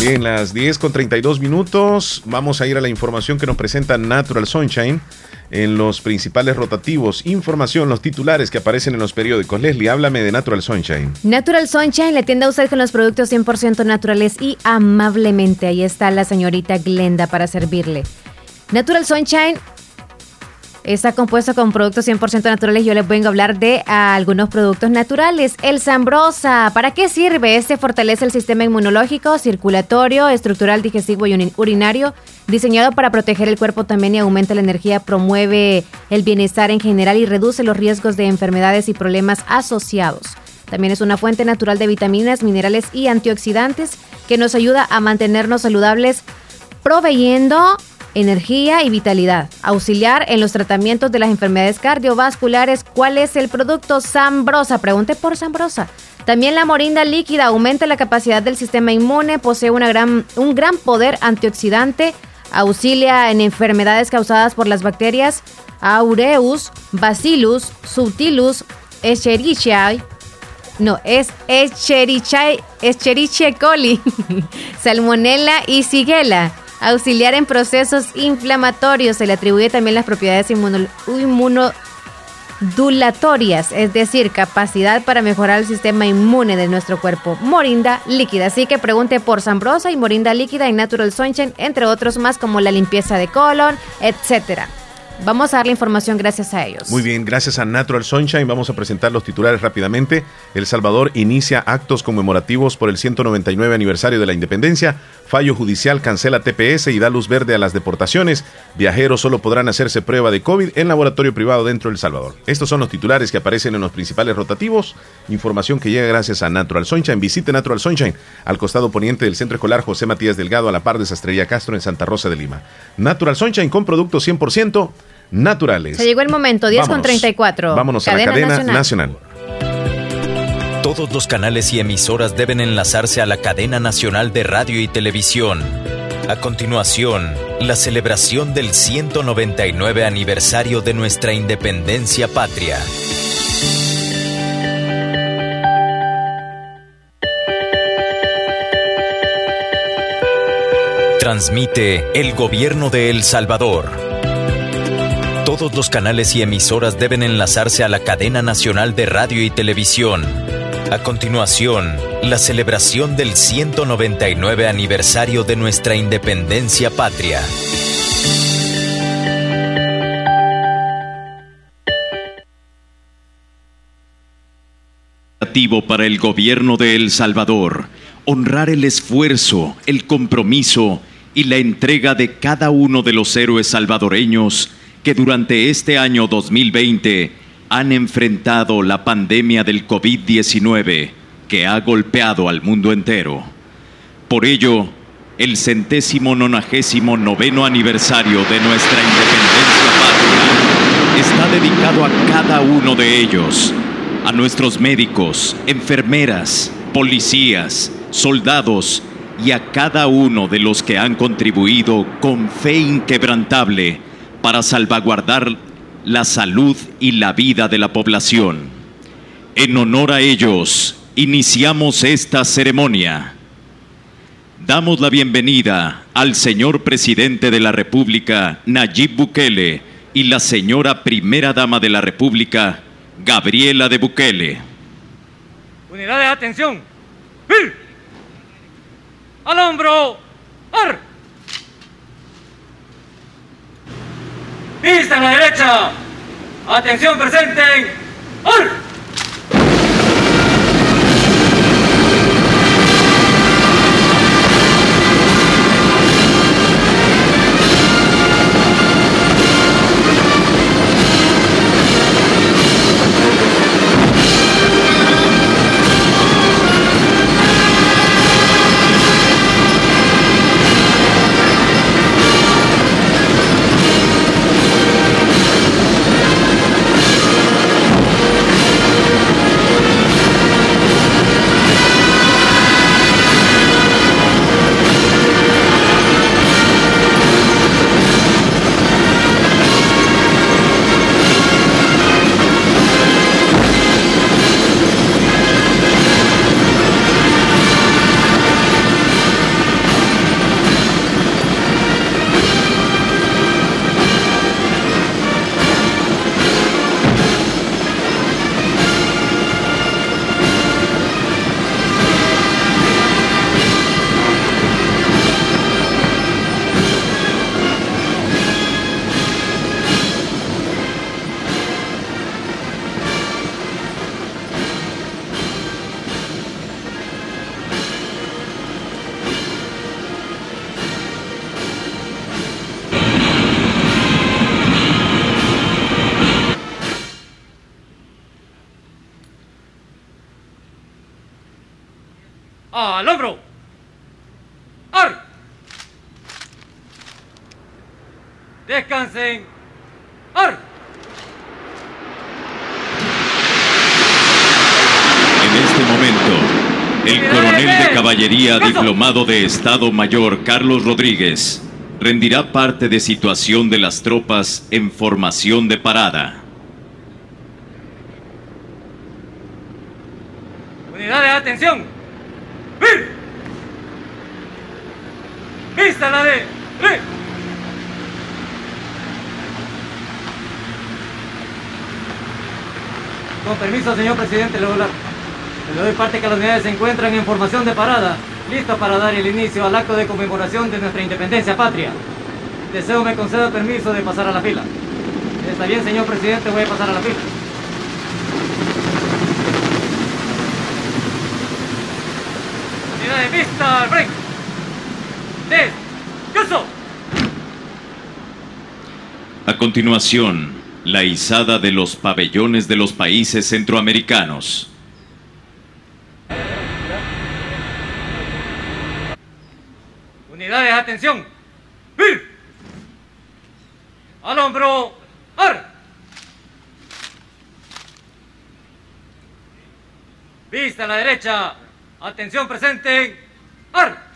Bien, las 10 con 32 minutos. Vamos a ir a la información que nos presenta Natural Sunshine en los principales rotativos. Información, los titulares que aparecen en los periódicos. Leslie, háblame de Natural Sunshine. Natural Sunshine le atiende a usted con los productos 100% naturales y amablemente. Ahí está la señorita Glenda para servirle. Natural Sunshine Está compuesto con productos 100% naturales. Yo les vengo a hablar de algunos productos naturales. El Zambrosa, ¿para qué sirve? Este fortalece el sistema inmunológico, circulatorio, estructural, digestivo y urinario. Diseñado para proteger el cuerpo también y aumenta la energía, promueve el bienestar en general y reduce los riesgos de enfermedades y problemas asociados. También es una fuente natural de vitaminas, minerales y antioxidantes que nos ayuda a mantenernos saludables, proveyendo energía y vitalidad. Auxiliar en los tratamientos de las enfermedades cardiovasculares. ¿Cuál es el producto Zambrosa? Pregunte por Zambrosa. También la morinda líquida aumenta la capacidad del sistema inmune, posee una gran, un gran poder antioxidante, auxilia en enfermedades causadas por las bacterias Aureus, Bacillus, Subtilus, Escherichia, no, es Escherichia, Escherichia coli, Salmonella y Shigella auxiliar en procesos inflamatorios. Se le atribuye también las propiedades inmunodulatorias, es decir, capacidad para mejorar el sistema inmune de nuestro cuerpo. Morinda líquida. Así que pregunte por Zambrosa y Morinda líquida y Natural Sunshine, entre otros más como la limpieza de colon, etcétera. Vamos a dar la información gracias a ellos. Muy bien, gracias a Natural Sunshine vamos a presentar los titulares rápidamente. El Salvador inicia actos conmemorativos por el 199 aniversario de la independencia. Fallo judicial cancela TPS y da luz verde a las deportaciones. Viajeros solo podrán hacerse prueba de COVID en laboratorio privado dentro del Salvador. Estos son los titulares que aparecen en los principales rotativos. Información que llega gracias a Natural Sunshine. Visite Natural Sunshine al costado poniente del Centro Escolar José Matías Delgado a la par de Sastrería Castro en Santa Rosa de Lima. Natural Sunshine con productos 100% naturales. Se llegó el momento, 10 con Vámonos. 34. Vámonos a la cadena nacional. Todos los canales y emisoras deben enlazarse a la cadena nacional de radio y televisión. A continuación, la celebración del 199 aniversario de nuestra independencia patria. Transmite el gobierno de El Salvador. Todos los canales y emisoras deben enlazarse a la cadena nacional de radio y televisión. A continuación, la celebración del 199 aniversario de nuestra independencia patria. Para el gobierno de El Salvador, honrar el esfuerzo, el compromiso y la entrega de cada uno de los héroes salvadoreños que durante este año 2020 han enfrentado la pandemia del COVID-19 que ha golpeado al mundo entero. Por ello, el centésimo nonagésimo noveno aniversario de nuestra independencia patria está dedicado a cada uno de ellos, a nuestros médicos, enfermeras, policías, soldados y a cada uno de los que han contribuido con fe inquebrantable para salvaguardar la salud y la vida de la población. En honor a ellos, iniciamos esta ceremonia. Damos la bienvenida al señor presidente de la República, Nayib Bukele, y la señora primera dama de la República, Gabriela de Bukele. Unidades, atención. Al hombro. ¡Ar! Vista a la derecha. Atención, presenten. ¡Ar! Descansen. ¡Ar! En este momento, el coronel de caballería diplomado de Estado Mayor Carlos Rodríguez rendirá parte de situación de las tropas en formación de parada. Unidades, atención. ¡Bir! Vista la de. ¡Re! Permiso, señor presidente, le voy a hablar. Le doy parte que las unidades se encuentran en formación de parada, listas para dar el inicio al acto de conmemoración de nuestra independencia patria. Deseo me conceda permiso de pasar a la fila. Está bien, señor presidente, voy a pasar a la fila. Unidad de vista, break. Descanso. A continuación, la izada de los pabellones de los países centroamericanos. Unidades, atención. ¡Bir! Al hombro. ¡Ar! Vista a la derecha. Atención presente. ¡Ar!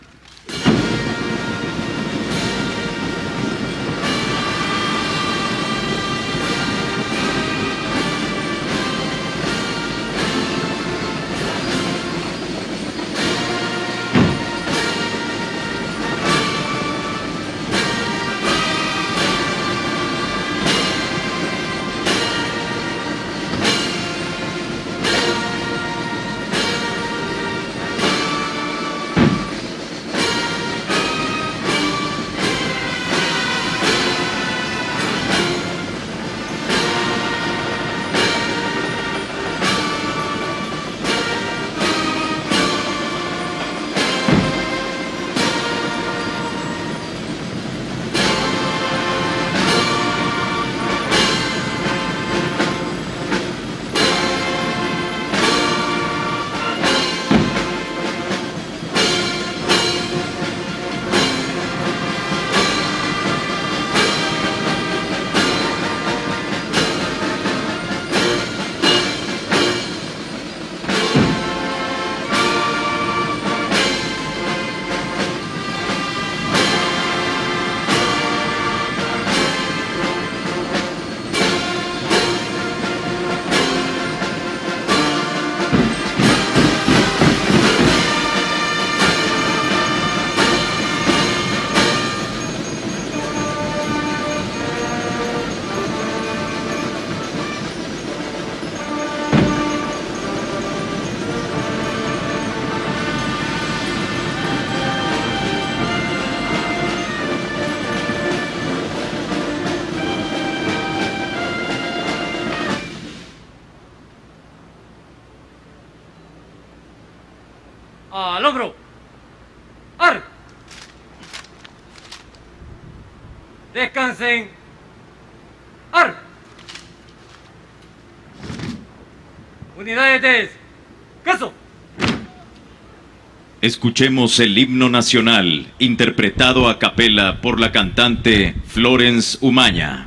Escuchemos el himno nacional, interpretado a capela por la cantante Florence Umaña.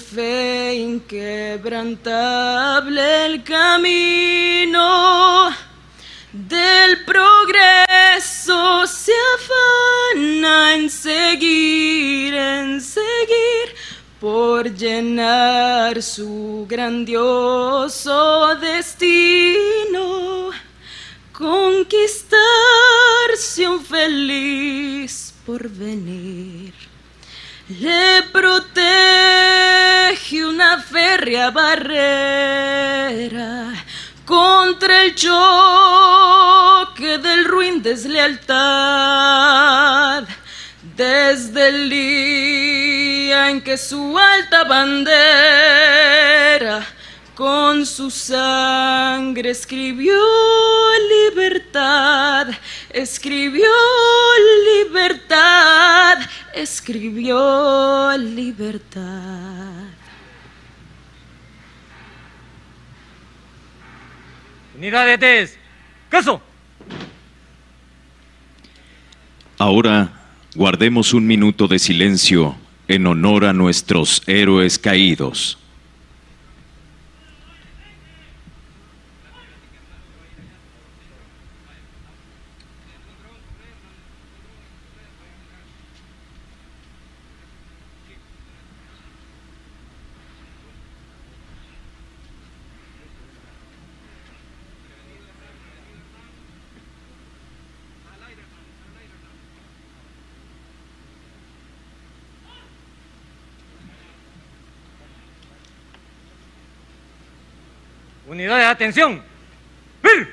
Fe inquebrantable el camino del progreso se afana en seguir, en seguir por llenar su grandioso destino, conquistarse un feliz porvenir le protege una férrea barrera contra el choque del ruin deslealtad. Desde el día en que su alta bandera con su sangre escribió libertad, escribió libertad, escribió libertad. Unidades, caso. Ahora guardemos un minuto de silencio en honor a nuestros héroes caídos. Unidades, atención. Unidades,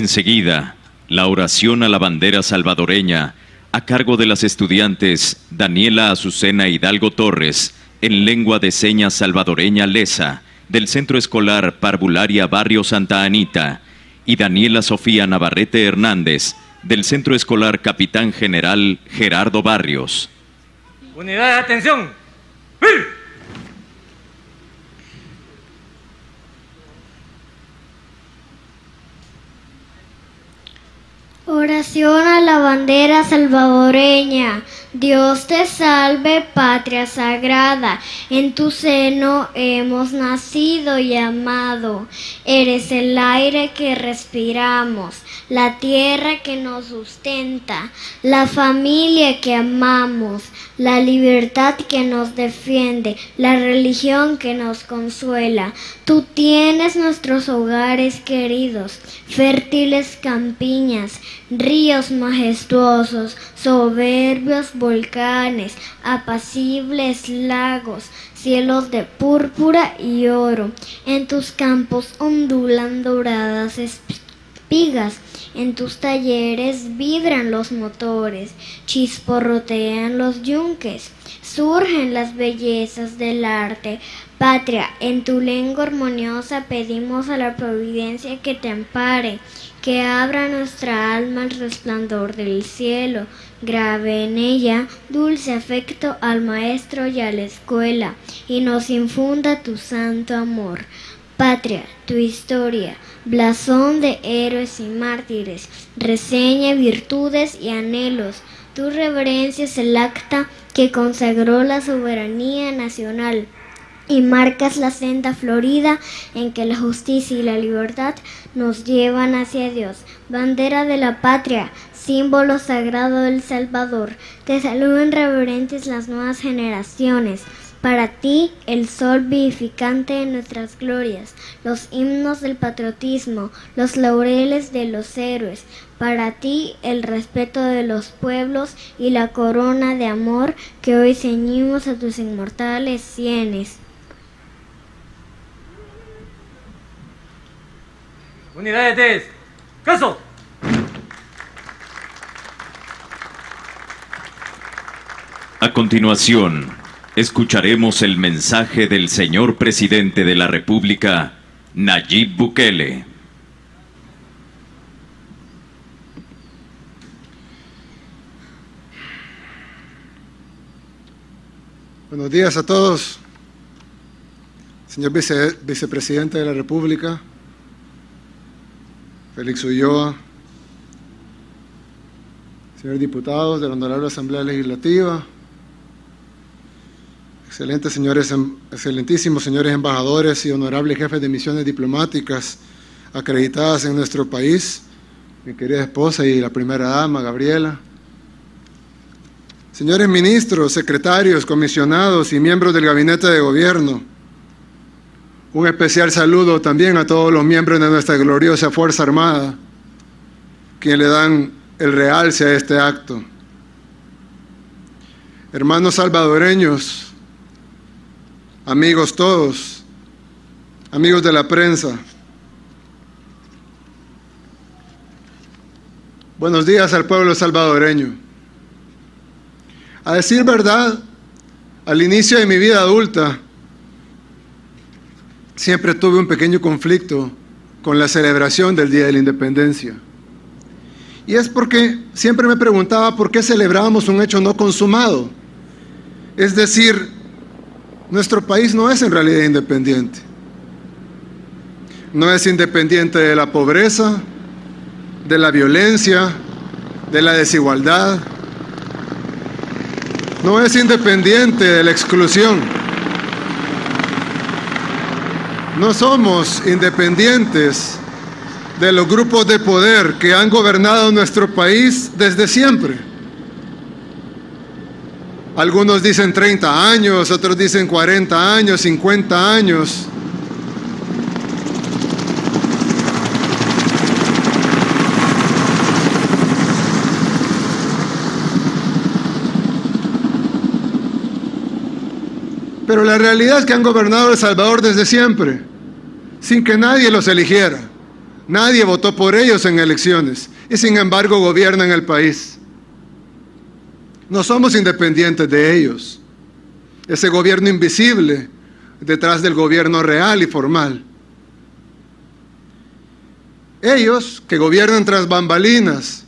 Enseguida, la oración a la bandera salvadoreña a cargo de las estudiantes Daniela Azucena Hidalgo Torres en lengua de señas salvadoreña lesa del Centro Escolar Parvularia Barrio Santa Anita y Daniela Sofía Navarrete Hernández del Centro Escolar Capitán General Gerardo Barrios. Unidades, atención. Oración a la bandera salvadoreña. Dios te salve, patria sagrada. En tu seno hemos nacido y amado. Eres el aire que respiramos, la tierra que nos sustenta, la familia que amamos, la libertad que nos defiende, la religión que nos consuela. Tú tienes nuestros hogares queridos, fértiles campiñas, ríos majestuosos, soberbios volcanes, apacibles lagos, cielos de púrpura y oro. En tus campos ondulan doradas espigas, en tus talleres vibran los motores, chisporrotean los yunques, surgen las bellezas del arte. Patria, en tu lengua armoniosa pedimos a la providencia que te ampare, que abra nuestra alma al resplandor del cielo, grave en ella dulce afecto al maestro y a la escuela, y nos infunda tu santo amor. Patria, tu historia, blasón de héroes y mártires, reseña virtudes y anhelos. Tu reverencia es el acta que consagró la soberanía nacional y marcas la senda florida en que la justicia y la libertad nos llevan hacia Dios. Bandera de la patria, símbolo sagrado del Salvador, te saludan reverentes las nuevas generaciones. Para ti, el sol vivificante de nuestras glorias, los himnos del patriotismo, los laureles de los héroes. Para ti, el respeto de los pueblos y la corona de amor que hoy ceñimos a tus inmortales sienes. Unidades. Caso. A continuación, escucharemos el mensaje del señor presidente de la República, Nayib Bukele. Buenos días a todos. Señor vice- vicepresidente de la República, Félix Ulloa, señores diputados de la Honorable Asamblea Legislativa, excelentes señores, em- excelentísimos señores embajadores y honorables jefes de misiones diplomáticas acreditadas en nuestro país, mi querida esposa y la primera dama, Gabriela, señores ministros, secretarios, comisionados y miembros del gabinete de gobierno, un especial saludo también a todos los miembros de nuestra gloriosa Fuerza Armada, quienes le dan el realce a este acto. Hermanos salvadoreños, amigos todos, amigos de la prensa, buenos días al pueblo salvadoreño. A decir verdad, al inicio de mi vida adulta, siempre tuve un pequeño conflicto con la celebración del Día de la Independencia. Y es porque siempre me preguntaba por qué celebrábamos un hecho no consumado. Es decir, nuestro país no es en realidad independiente. No es independiente de la pobreza, de la violencia, de la desigualdad. No es independiente de la exclusión. No somos independientes de los grupos de poder que han gobernado nuestro país desde siempre. Algunos dicen 30 años, otros dicen 40 años, 50 años. Pero la realidad es que han gobernado El Salvador desde siempre, sin que nadie los eligiera. Nadie votó por ellos en elecciones y sin embargo gobiernan el país. No somos independientes de ellos. Ese gobierno invisible detrás del gobierno real y formal. Ellos que gobiernan tras bambalinas,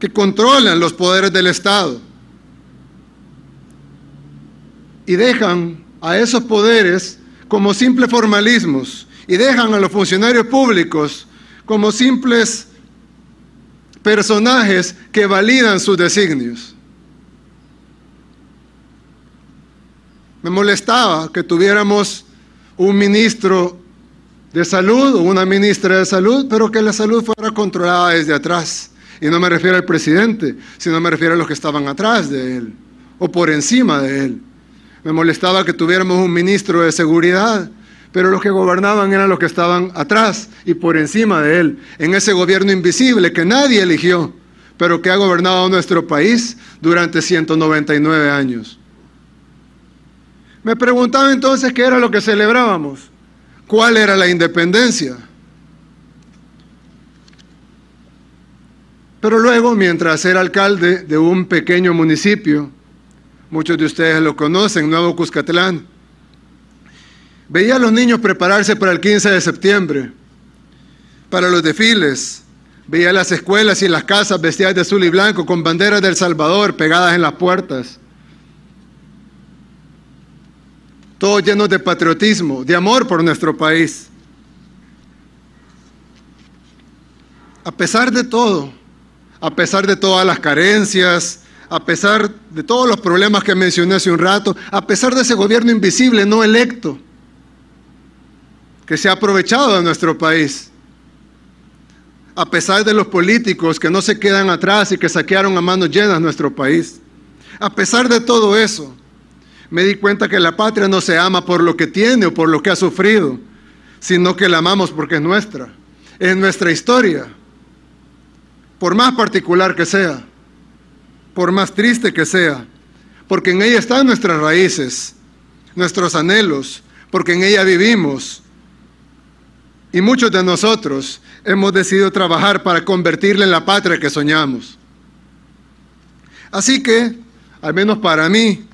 que controlan los poderes del Estado y dejan a esos poderes como simples formalismos y dejan a los funcionarios públicos como simples personajes que validan sus designios. Me molestaba que tuviéramos un ministro de salud o una ministra de salud, pero que la salud fuera controlada desde atrás. Y no me refiero al presidente, sino me refiero a los que estaban atrás de él o por encima de él. Me molestaba que tuviéramos un ministro de seguridad, pero los que gobernaban eran los que estaban atrás y por encima de él, en ese gobierno invisible que nadie eligió, pero que ha gobernado nuestro país durante 199 años. Me preguntaba entonces qué era lo que celebrábamos, cuál era la independencia. Pero luego, mientras era alcalde de un pequeño municipio, muchos de ustedes lo conocen, Nuevo Cuscatlán, veía a los niños prepararse para el 15 de septiembre, para los desfiles, veía las escuelas y las casas vestidas de azul y blanco con banderas del Salvador pegadas en las puertas. Todos llenos de patriotismo, de amor por nuestro país. A pesar de todo, a pesar de todas las carencias, a pesar de todos los problemas que mencioné hace un rato, a pesar de ese gobierno invisible no electo que se ha aprovechado de nuestro país, a pesar de los políticos que no se quedan atrás y que saquearon a manos llenas nuestro país, a pesar de todo eso, me di cuenta que la patria no se ama por lo que tiene o por lo que ha sufrido, sino que la amamos porque es nuestra, es nuestra historia, por más particular que sea, por más triste que sea, porque en ella están nuestras raíces, nuestros anhelos, porque en ella vivimos. Y muchos de nosotros hemos decidido trabajar para convertirla en la patria que soñamos. Así que, al menos para mí,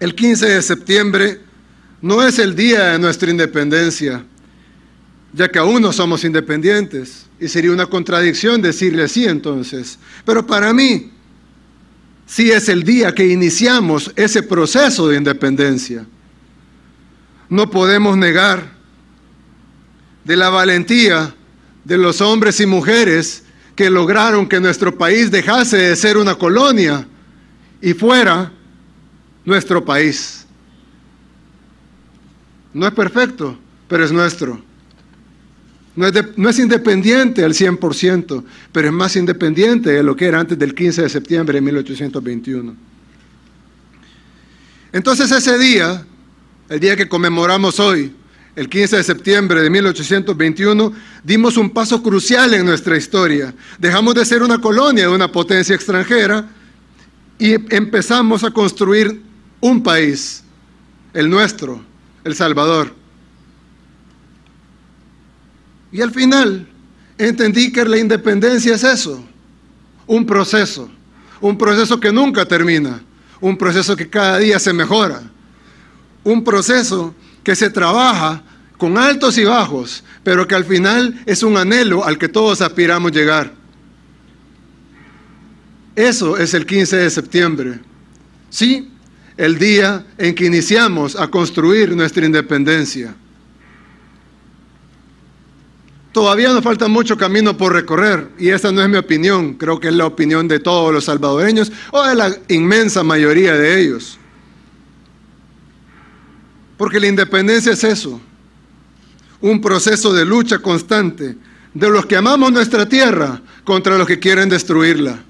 el 15 de septiembre no es el día de nuestra independencia, ya que aún no somos independientes. Y sería una contradicción decirle así entonces. Pero para mí, sí es el día que iniciamos ese proceso de independencia. No podemos negar de la valentía de los hombres y mujeres que lograron que nuestro país dejase de ser una colonia y fuera nuestro país. No es perfecto, pero es nuestro. No es, no es, independiente al 100%, pero es más independiente de lo que era antes del 15 de septiembre de 1821. Entonces ese día, el día que conmemoramos hoy, el 15 de septiembre de 1821, dimos un paso crucial en nuestra historia. Dejamos de ser una colonia de una potencia extranjera y empezamos a construir un país, el nuestro, El Salvador. Y al final entendí que la independencia es eso, un proceso, un proceso que nunca termina, un proceso que cada día se mejora, un proceso que se trabaja con altos y bajos, pero que al final es un anhelo al que todos aspiramos llegar. Eso es el 15 de septiembre. Sí, el día en que iniciamos a construir nuestra independencia. Todavía nos falta mucho camino por recorrer y esa no es mi opinión, creo que es la opinión de todos los salvadoreños o de la inmensa mayoría de ellos. Porque la independencia es eso, un proceso de lucha constante de los que amamos nuestra tierra contra los que quieren destruirla.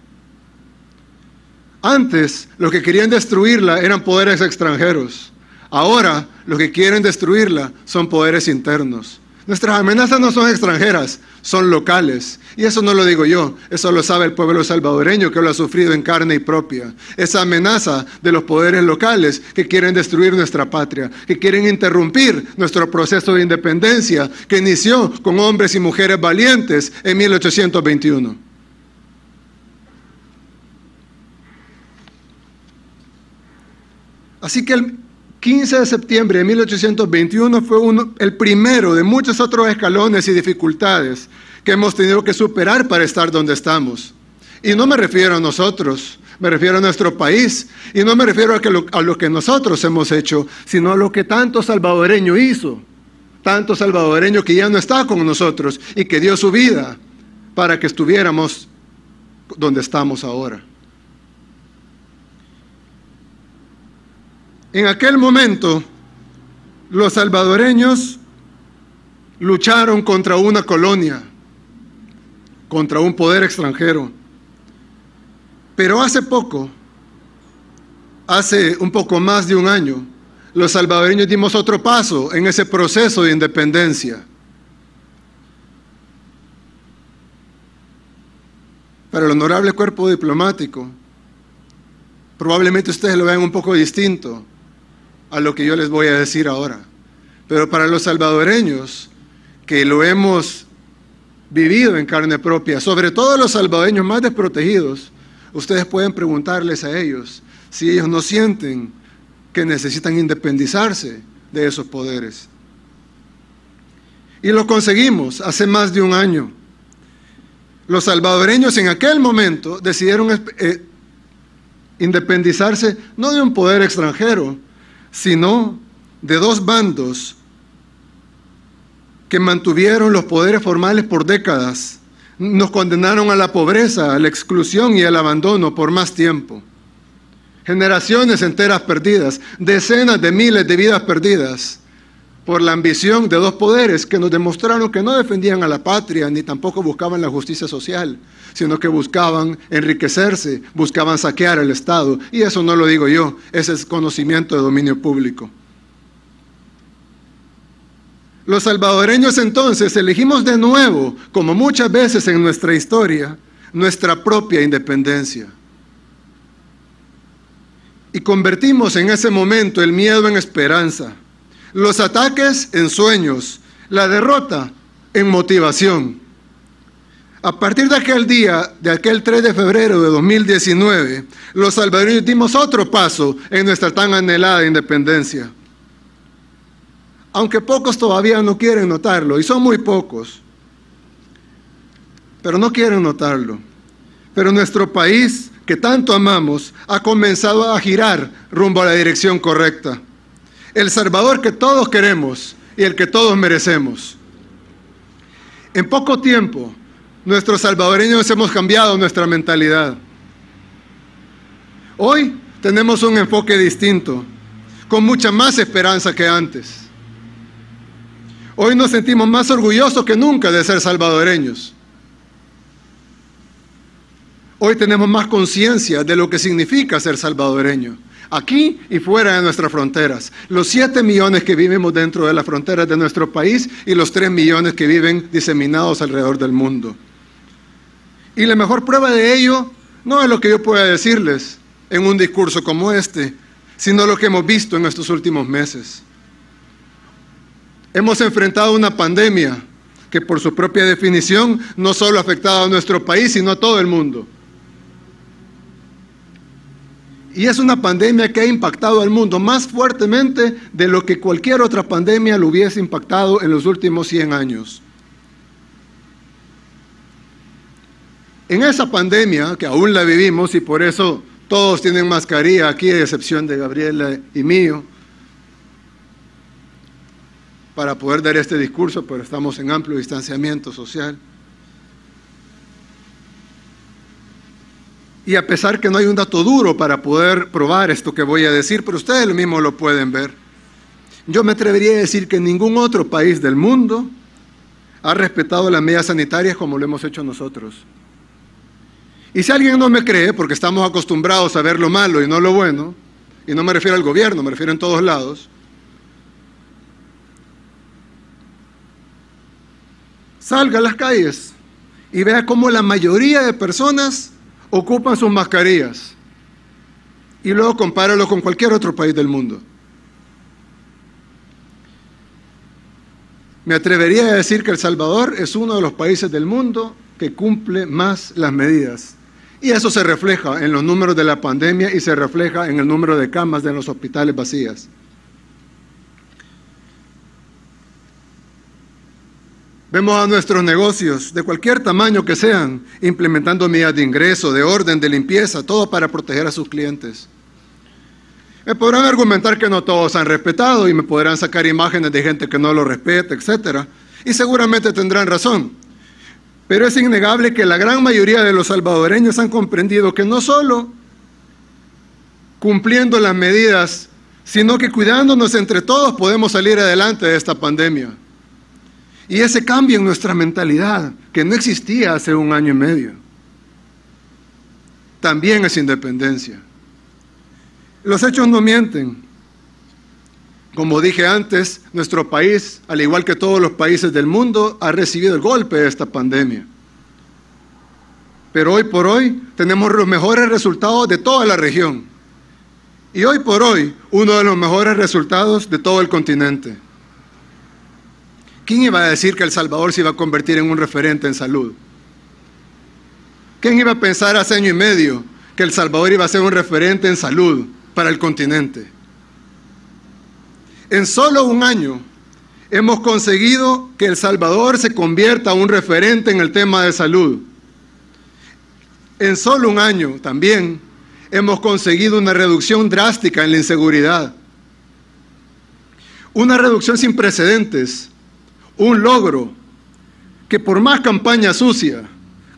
Antes, los que querían destruirla eran poderes extranjeros. Ahora, los que quieren destruirla son poderes internos. Nuestras amenazas no son extranjeras, son locales. Y eso no lo digo yo, eso lo sabe el pueblo salvadoreño que lo ha sufrido en carne y propia. Esa amenaza de los poderes locales que quieren destruir nuestra patria, que quieren interrumpir nuestro proceso de independencia que inició con hombres y mujeres valientes en 1821. Así que el, 15 de septiembre de 1821 fue el primero de muchos otros escalones y dificultades que hemos tenido que superar para estar donde estamos. Y no me refiero a nosotros, me refiero a nuestro país. Y no me refiero a lo que nosotros hemos hecho, sino a lo que tanto salvadoreño hizo. Tanto salvadoreño que ya no está con nosotros y que dio su vida para que estuviéramos donde estamos ahora. En aquel momento, los salvadoreños lucharon contra una colonia, contra un poder extranjero. Pero hace poco, hace un poco más de un año, los salvadoreños dimos otro paso en ese proceso de independencia. Para el honorable cuerpo diplomático, probablemente ustedes lo vean un poco distinto a lo que yo les voy a decir ahora. Pero para los salvadoreños que lo hemos vivido en carne propia, sobre todo los salvadoreños más desprotegidos, ustedes pueden preguntarles a ellos si ellos no sienten que necesitan independizarse de esos poderes. Y lo conseguimos hace más de un año. Los salvadoreños en aquel momento decidieron eh, independizarse no de un poder extranjero, sino de dos bandos que mantuvieron los poderes formales por décadas, nos condenaron a la pobreza, a la exclusión y al abandono por más tiempo. Generaciones enteras perdidas, decenas de miles de vidas perdidas por la ambición de dos poderes que nos demostraron que no defendían a la patria ni tampoco buscaban la justicia social, sino que buscaban enriquecerse, buscaban saquear el Estado. Y eso no lo digo yo, ese es conocimiento de dominio público. Los salvadoreños entonces elegimos de nuevo, como muchas veces en nuestra historia, nuestra propia independencia. Y convertimos en ese momento el miedo en esperanza, los ataques en sueños, la derrota en motivación. A partir de aquel día, de aquel 3 de febrero de 2019, los salvadoreños dimos otro paso en nuestra tan anhelada independencia. Aunque pocos todavía no quieren notarlo, y son muy pocos, pero no quieren notarlo. Pero nuestro país, que tanto amamos, ha comenzado a girar rumbo a la dirección correcta. El Salvador que todos queremos y el que todos merecemos. En poco tiempo, nuestros salvadoreños hemos cambiado nuestra mentalidad. Hoy tenemos un enfoque distinto, con mucha más esperanza que antes. Hoy nos sentimos más orgullosos que nunca de ser salvadoreños. Hoy tenemos más conciencia de lo que significa ser salvadoreño, aquí y fuera de nuestras fronteras. Los 7 millones que vivimos dentro de las fronteras de nuestro país y los 3 millones que viven diseminados alrededor del mundo. Y la mejor prueba de ello no es lo que yo pueda decirles en un discurso como este, sino lo que hemos visto en estos últimos meses. Hemos enfrentado una pandemia que por su propia definición no solo ha afectado a nuestro país, sino a todo el mundo. Y es una pandemia que ha impactado al mundo más fuertemente de lo que cualquier otra pandemia lo hubiese impactado en los últimos 100 años. En esa pandemia, que aún la vivimos y por eso todos tienen mascarilla aquí, a excepción de Gabriela y mío, para poder dar este discurso, pero estamos en amplio distanciamiento social. Y a pesar que no hay un dato duro para poder probar esto que voy a decir, pero ustedes mismos lo pueden ver, yo me atrevería a decir que ningún otro país del mundo ha respetado las medidas sanitarias como lo hemos hecho nosotros. Y si alguien no me cree, porque estamos acostumbrados a ver lo malo y no lo bueno, y no me refiero al gobierno, me refiero en todos lados, salga a las calles y vea cómo la mayoría de personas ocupan sus mascarillas. Y luego compáralo con cualquier otro país del mundo. Me atrevería a decir que El Salvador es uno de los países del mundo que cumple más las medidas. Y eso se refleja en los números de la pandemia y se refleja en el número de camas de los hospitales vacías. Vemos a nuestros negocios, de cualquier tamaño que sean, implementando medidas de ingreso, de orden, de limpieza, todo para proteger a sus clientes. Me podrán argumentar que no todos han respetado y me podrán sacar imágenes de gente que no lo respeta, etc. Y seguramente tendrán razón. Pero es innegable que la gran mayoría de los salvadoreños han comprendido que no solo cumpliendo las medidas, sino que cuidándonos entre todos podemos salir adelante de esta pandemia. Y ese cambio en nuestra mentalidad, que no existía hace un año y medio, también es independencia. Los hechos no mienten. Como dije antes, nuestro país, al igual que todos los países del mundo, ha recibido el golpe de esta pandemia. Pero hoy por hoy tenemos los mejores resultados de toda la región. Y hoy por hoy, uno de los mejores resultados de todo el continente. ¿Quién iba a decir que El Salvador se iba a convertir en un referente en salud? ¿Quién iba a pensar hace año y medio que El Salvador iba a ser un referente en salud para el continente? En solo un año hemos conseguido que El Salvador se convierta en un referente en el tema de salud. En solo un año también hemos conseguido una reducción drástica en la inseguridad. Una reducción sin precedentes un logro que por más campaña sucia,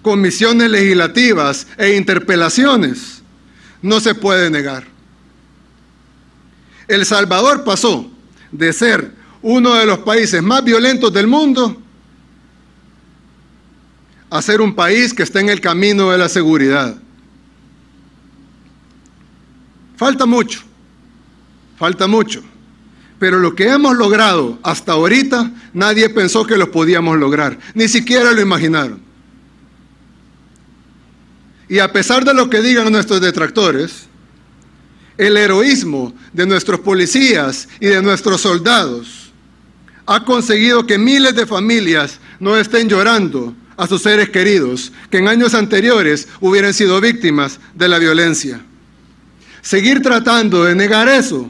comisiones legislativas e interpelaciones, no se puede negar. El Salvador pasó de ser uno de los países más violentos del mundo a ser un país que está en el camino de la seguridad. Falta mucho, falta mucho. Pero lo que hemos logrado hasta ahorita, nadie pensó que lo podíamos lograr, ni siquiera lo imaginaron. Y a pesar de lo que digan nuestros detractores, el heroísmo de nuestros policías y de nuestros soldados ha conseguido que miles de familias no estén llorando a sus seres queridos que en años anteriores hubieran sido víctimas de la violencia. Seguir tratando de negar eso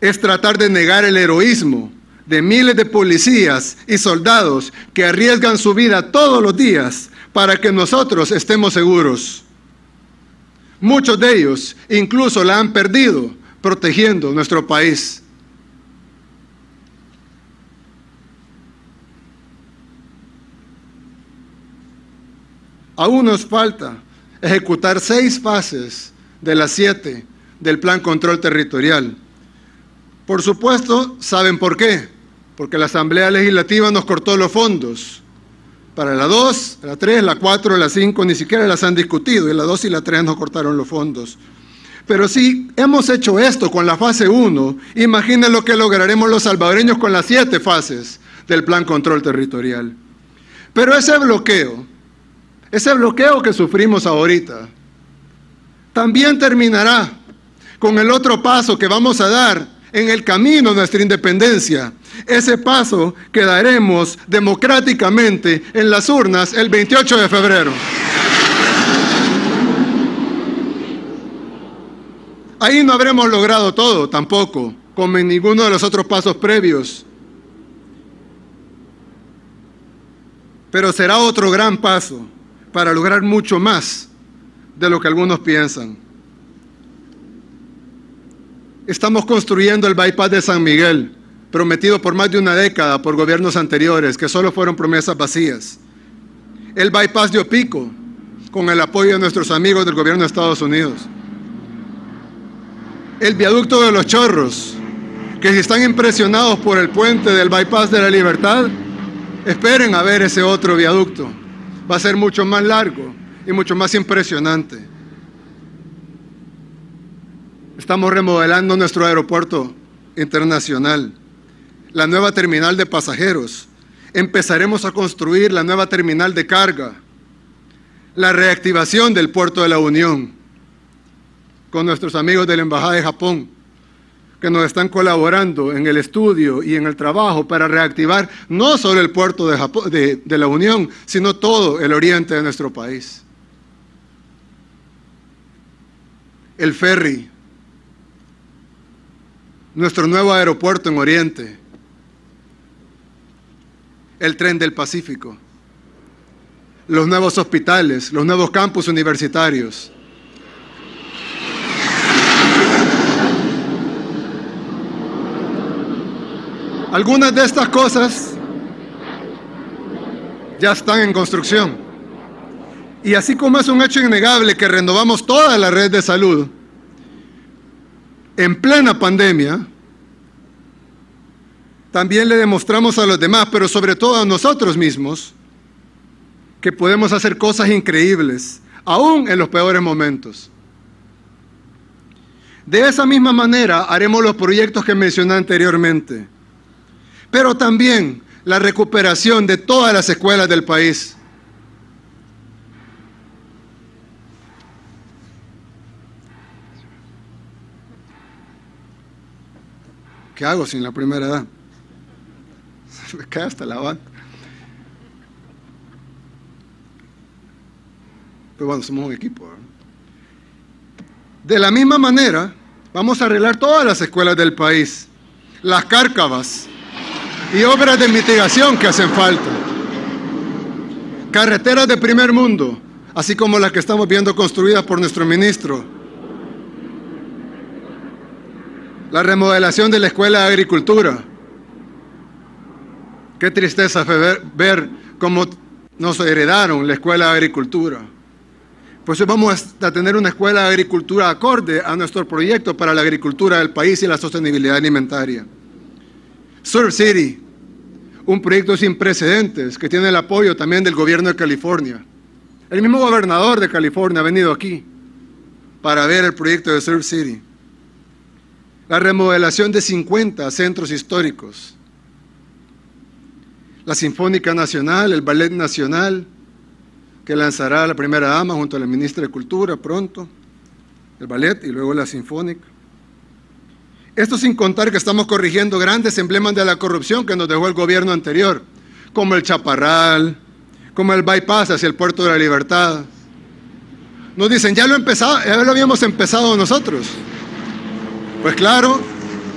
es tratar de negar el heroísmo de miles de policías y soldados que arriesgan su vida todos los días para que nosotros estemos seguros. Muchos de ellos incluso la han perdido protegiendo nuestro país. Aún nos falta ejecutar seis fases de las siete del Plan Control Territorial. Por supuesto, ¿saben por qué? Porque la Asamblea Legislativa nos cortó los fondos. Para la 2, la 3, la 4, la 5, ni siquiera las han discutido, y la 2 y la 3 nos cortaron los fondos. Pero si hemos hecho esto con la fase 1, imaginen lo que lograremos los salvadoreños con las siete fases del Plan Control Territorial. Pero ese bloqueo ese bloqueo que sufrimos ahorita también terminará con el otro paso que vamos a dar en el camino a nuestra independencia. Ese paso que daremos democráticamente en las urnas el 28 de febrero. Ahí no habremos logrado todo tampoco, como en ninguno de los otros pasos previos. Pero será otro gran paso para lograr mucho más de lo que algunos piensan. Estamos construyendo el bypass de San Miguel, prometido por más de una década por gobiernos anteriores, que solo fueron promesas vacías. El bypass de Opico, con el apoyo de nuestros amigos del gobierno de Estados Unidos. El viaducto de los chorros, que si están impresionados por el puente del bypass de la libertad, esperen a ver ese otro viaducto va a ser mucho más largo y mucho más impresionante. Estamos remodelando nuestro aeropuerto internacional, la nueva terminal de pasajeros. Empezaremos a construir la nueva terminal de carga, la reactivación del puerto de la Unión con nuestros amigos de la Embajada de Japón que nos están colaborando en el estudio y en el trabajo para reactivar no solo el puerto de, la Unión, sino todo el oriente de nuestro país. El ferry, nuestro nuevo aeropuerto en Oriente, el tren del Pacífico, los nuevos hospitales, los nuevos campus universitarios. Algunas de estas cosas ya están en construcción. Y así como es un hecho innegable que renovamos toda la red de salud en plena pandemia, también le demostramos a los demás, pero sobre todo a nosotros mismos, que podemos hacer cosas increíbles, aún en los peores momentos. De esa misma manera haremos los proyectos que mencioné anteriormente pero también la recuperación de todas las escuelas del país. ¿Qué hago sin la primera edad? Se me cae hasta la banda. Pero bueno, somos un equipo. De la misma manera, vamos a arreglar todas las escuelas del país. Las cárcavas, y obras de mitigación que hacen falta. Carreteras de primer mundo, así como las que estamos viendo construidas por nuestro ministro. La remodelación de la Escuela de Agricultura. Qué tristeza ver, ver cómo nos heredaron la Escuela de Agricultura. Pues vamos a tener una escuela de agricultura acorde a nuestro proyecto para la agricultura del país y la sostenibilidad alimentaria. Surf City, un proyecto sin precedentes que tiene el apoyo también del gobierno de California. El mismo gobernador de California ha venido aquí para ver el proyecto de Surf City. La remodelación de 50 centros históricos. La Sinfónica Nacional, el Ballet Nacional, que lanzará la primera dama junto a la ministra de Cultura pronto, el ballet y luego la Sinfónica. Esto sin contar que estamos corrigiendo grandes emblemas de la corrupción que nos dejó el gobierno anterior, como el Chaparral, como el bypass hacia el puerto de la libertad. Nos dicen, ya lo, empezado, ya lo habíamos empezado nosotros. Pues claro,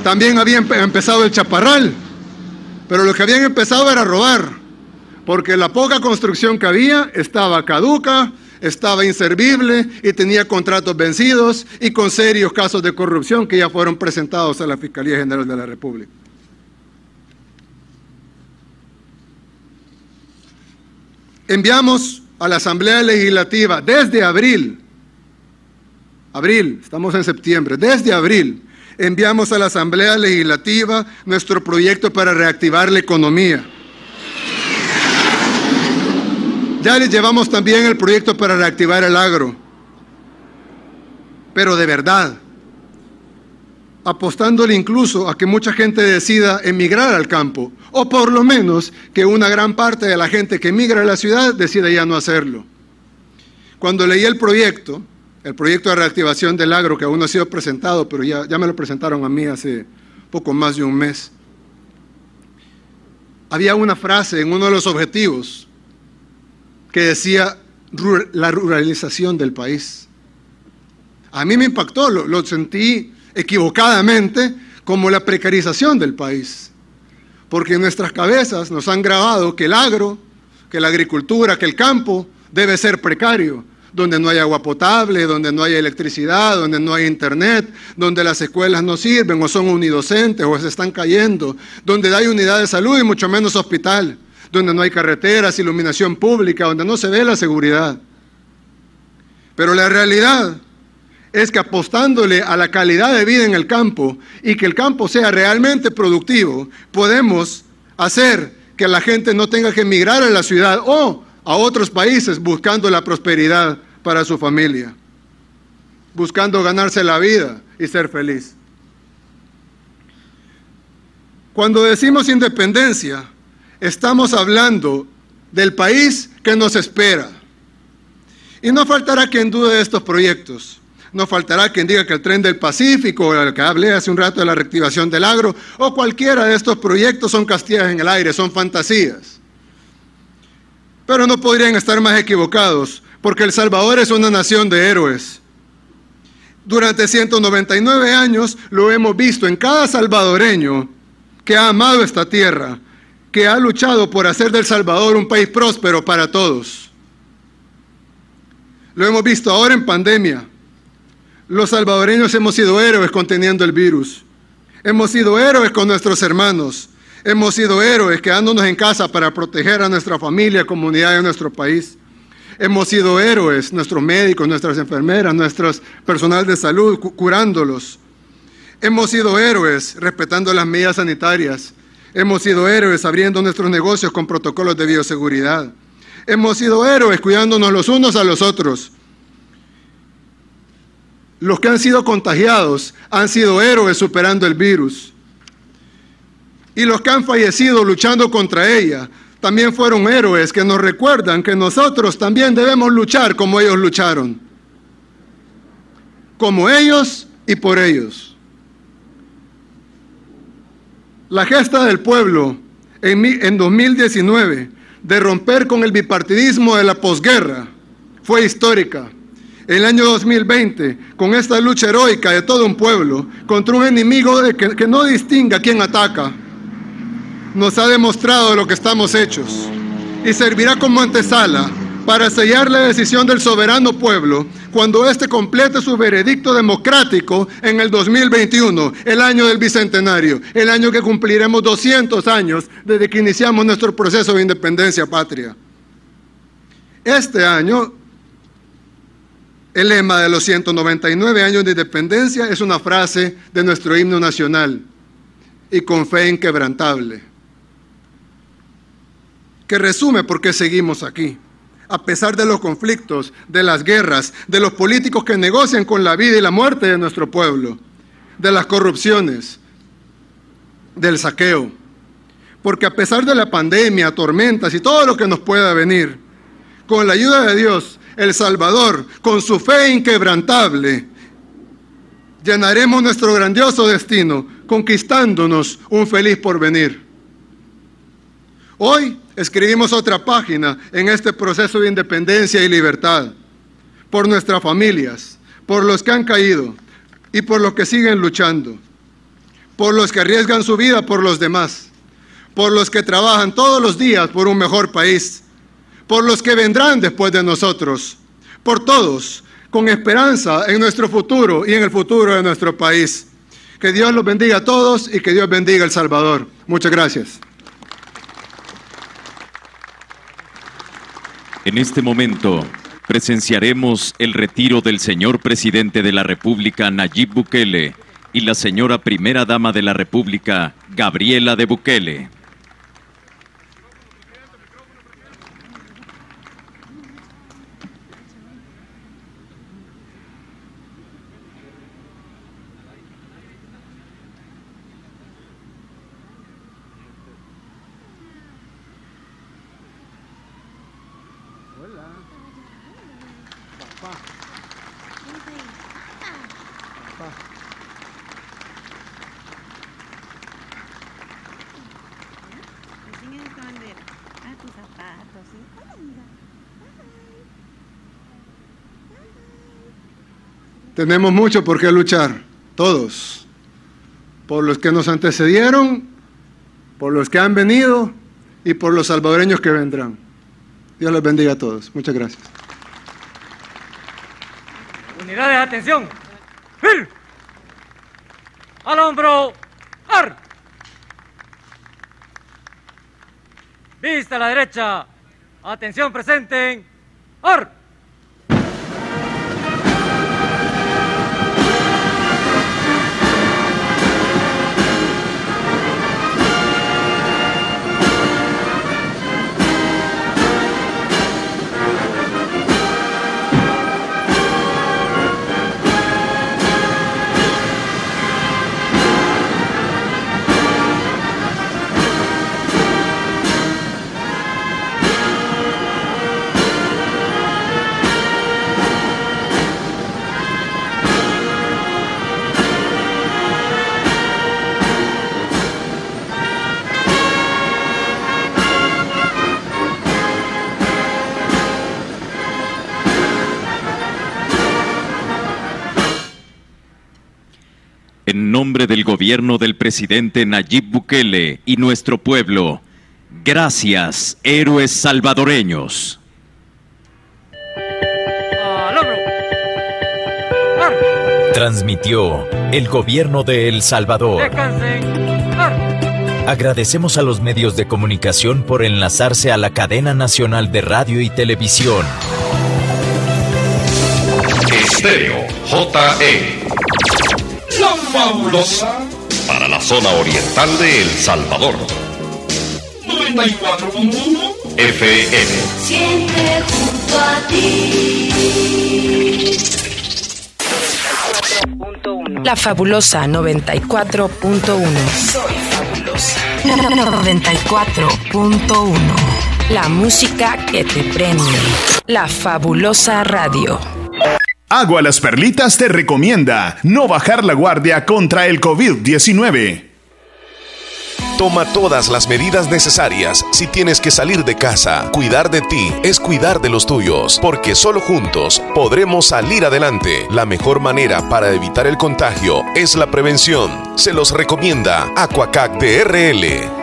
también había empezado el Chaparral, pero lo que habían empezado era robar, porque la poca construcción que había estaba caduca, estaba inservible y tenía contratos vencidos y con serios casos de corrupción que ya fueron presentados a la Fiscalía General de la República. Enviamos a la Asamblea Legislativa desde abril, abril, estamos en septiembre, desde abril, enviamos a la Asamblea Legislativa nuestro proyecto para reactivar la economía ya les llevamos también el proyecto para reactivar el agro. Pero de verdad, apostándole incluso a que mucha gente decida emigrar al campo, o por lo menos que una gran parte de la gente que emigra a la ciudad decida ya no hacerlo. Cuando leí el proyecto, el proyecto de reactivación del agro, que aún no ha sido presentado, pero ya, me lo presentaron a mí hace poco más de un mes, había una frase en uno de los objetivos que decía la ruralización del país. A mí me impactó, lo, sentí equivocadamente como la precarización del país. Porque en nuestras cabezas nos han grabado que el agro, que la agricultura, que el campo debe ser precario, donde no hay agua potable, donde no hay electricidad, donde no hay internet, donde las escuelas no sirven o son unidocentes o se están cayendo, donde hay unidad de salud y mucho menos hospital donde no hay carreteras, iluminación pública, donde no se ve la seguridad. Pero la realidad es que apostándole a la calidad de vida en el campo y que el campo sea realmente productivo, podemos hacer que la gente no tenga que emigrar a la ciudad o a otros países buscando la prosperidad para su familia, buscando ganarse la vida y ser feliz. Cuando decimos independencia, Estamos hablando del país que nos espera. Y no faltará quien dude de estos proyectos. No faltará quien diga que el tren del Pacífico, o el que hablé hace un rato de la reactivación del agro, o cualquiera de estos proyectos son castillas en el aire, son fantasías. Pero no podrían estar más equivocados, porque El Salvador es una nación de héroes. Durante 199 años lo hemos visto en cada salvadoreño que ha amado esta tierra, que ha luchado por hacer del Salvador un país próspero para todos. Lo hemos visto ahora en pandemia. Los salvadoreños hemos sido héroes conteniendo el virus. Hemos sido héroes con nuestros hermanos. Hemos sido héroes quedándonos en casa para proteger a nuestra familia, comunidad y nuestro país. Hemos sido héroes, nuestros médicos, nuestras enfermeras, nuestro personal de salud, curándolos. Hemos sido héroes respetando las medidas sanitarias. Hemos sido héroes abriendo nuestros negocios con protocolos de bioseguridad. Hemos sido héroes cuidándonos los unos a los otros. Los que han sido contagiados han sido héroes superando el virus. Y los que han fallecido luchando contra ella también fueron héroes que nos recuerdan que nosotros también debemos luchar como ellos lucharon. Como ellos y por ellos. La gesta del pueblo en, 2019 de romper con el bipartidismo de la posguerra fue histórica. El año 2020, con esta lucha heroica de todo un pueblo contra un enemigo que, que no distinga quién ataca, nos ha demostrado lo que estamos hechos y servirá como antesala para sellar la decisión del soberano pueblo cuando éste complete su veredicto democrático en el 2021, el año del Bicentenario, el año que cumpliremos 200 años desde que iniciamos nuestro proceso de independencia patria. Este año, el lema de los 199 años de independencia es una frase de nuestro himno nacional. y con fe inquebrantable. Que resume por qué seguimos aquí. A pesar de los conflictos, de las guerras, de los políticos que negocian con la vida y la muerte de nuestro pueblo, de las corrupciones, del saqueo. Porque a pesar de la pandemia, tormentas y todo lo que nos pueda venir, con la ayuda de Dios, el Salvador, con su fe inquebrantable, llenaremos nuestro grandioso destino, conquistándonos un feliz porvenir. Hoy escribimos otra página en este proceso de independencia y libertad, por nuestras familias, por los que han caído y por los que siguen luchando, por los que arriesgan su vida por los demás, por los que trabajan todos los días por un mejor país, por los que vendrán después de nosotros, por todos con esperanza en nuestro futuro y en el futuro de nuestro país. Que Dios los bendiga a todos y que Dios bendiga El Salvador. Muchas gracias. En este momento presenciaremos el retiro del señor presidente de la República, Nayib Bukele, y la señora primera dama de la República, Gabriela de Bukele. Tenemos mucho por qué luchar, todos, por los que nos antecedieron, por los que han venido y por los salvadoreños que vendrán. Dios los bendiga a todos. Muchas gracias. Unidades, atención. ¡Fir! Al hombro. ¡Ar! Vista a la derecha. Atención, presenten. ¡Ar! En nombre del gobierno del presidente Nayib Bukele y nuestro pueblo, gracias, héroes salvadoreños. Transmitió el gobierno de El Salvador. Agradecemos a los medios de comunicación por enlazarse a la cadena nacional de radio y televisión. Estéreo JE. La fabulosa para la zona oriental de El Salvador. 94.1 FM. Siempre junto a ti. La fabulosa 94.1. Soy fabulosa. 94.1. La música que te prende. La fabulosa radio. Agua Las Perlitas te recomienda no bajar la guardia contra el COVID-19. Toma todas las medidas necesarias si tienes que salir de casa. Cuidar de ti es cuidar de los tuyos, porque solo juntos podremos salir adelante. La mejor manera para evitar el contagio es la prevención. Se los recomienda Aquacac DRL.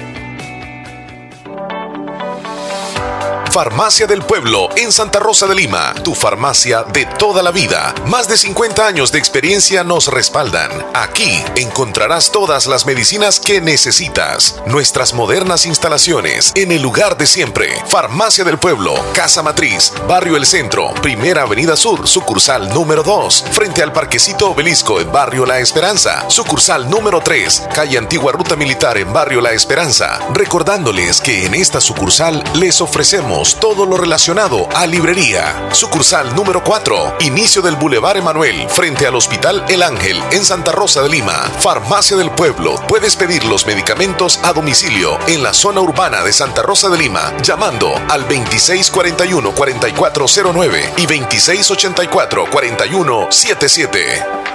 Farmacia del Pueblo en Santa Rosa de Lima, tu farmacia de toda la vida. Más de 50 años de experiencia nos respaldan. Aquí encontrarás todas las medicinas que necesitas. Nuestras modernas instalaciones en el lugar de siempre. Farmacia del Pueblo, Casa Matriz, Barrio El Centro, Primera Avenida Sur, sucursal número 2, frente al Parquecito Obelisco en Barrio La Esperanza, sucursal número 3, calle Antigua Ruta Militar en Barrio La Esperanza. Recordándoles que en esta sucursal les ofrecemos todo lo relacionado a librería. Sucursal número 4, inicio del Boulevard Emanuel, frente al Hospital El Ángel, en Santa Rosa de Lima. Farmacia del Pueblo. Puedes pedir los medicamentos a domicilio en la zona urbana de Santa Rosa de Lima, llamando al 2641-4409 y 2684-4177.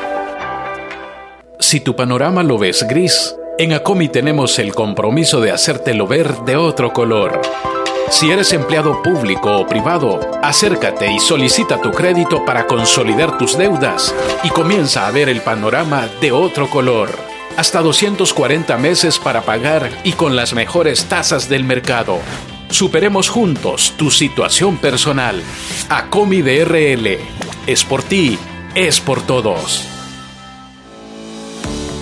Si tu panorama lo ves gris, en ACOMI tenemos el compromiso de hacértelo ver de otro color. Si eres empleado público o privado, acércate y solicita tu crédito para consolidar tus deudas y comienza a ver el panorama de otro color. Hasta 240 meses para pagar y con las mejores tasas del mercado. Superemos juntos tu situación personal. ACOMI DRL. Es por ti, es por todos.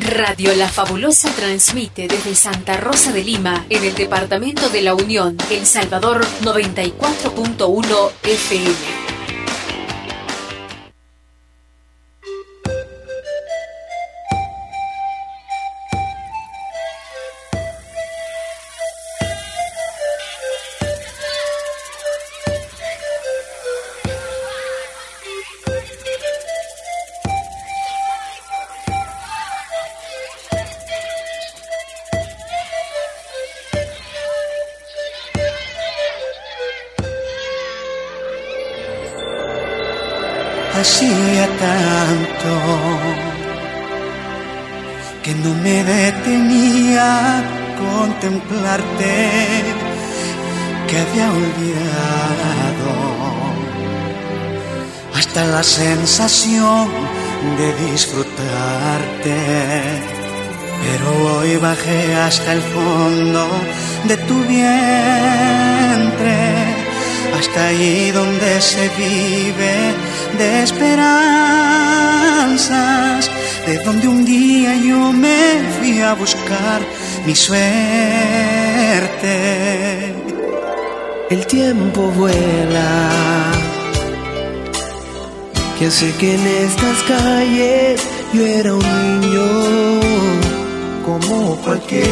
Radio La Fabulosa transmite desde Santa Rosa de Lima, en el departamento de la Unión, El Salvador 94.1 FM. La sensación de disfrutarte. Pero hoy bajé hasta el fondo de tu vientre, hasta ahí donde se vive de esperanzas, de donde un día yo me fui a buscar mi suerte. El tiempo vuela, que sé que en estas calles yo era un niño como cualquiera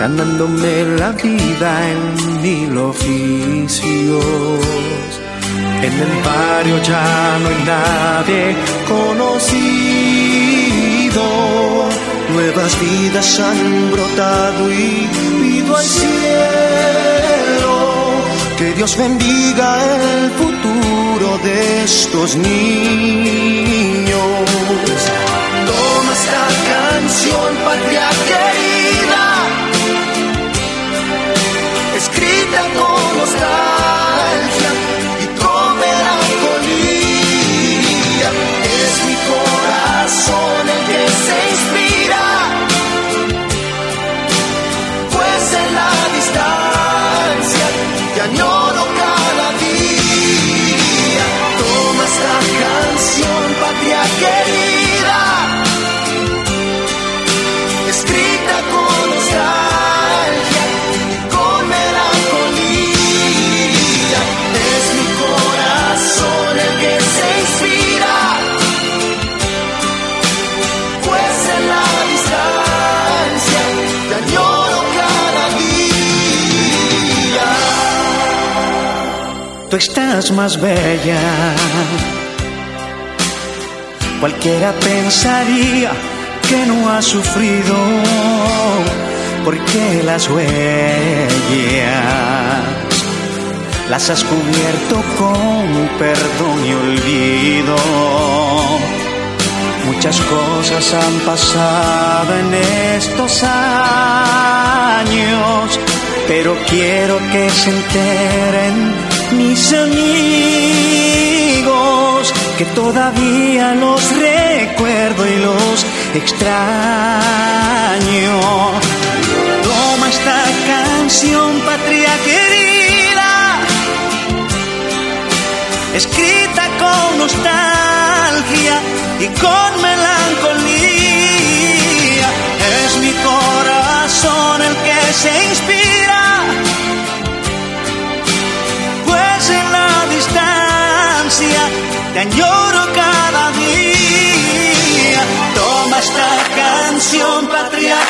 ganándome la vida en mil oficios. En el barrio ya no hay nadie conocido. Nuevas vidas han brotado y pido al cielo que Dios bendiga el futuro de estos niños. Toma esta canción, patria querida escrita con nostalgia años. Estás más bella. Cualquiera pensaría que no has sufrido porque las huellas las has cubierto con perdón y olvido. Muchas cosas han pasado en estos años, pero quiero que se enteren mis amigos, que todavía los recuerdo y los extraño. Toma esta canción, patria querida, escrita con nostalgia y con melancolía. Es mi corazón el que se inspira, te añoro cada día. Toma esta canción, patria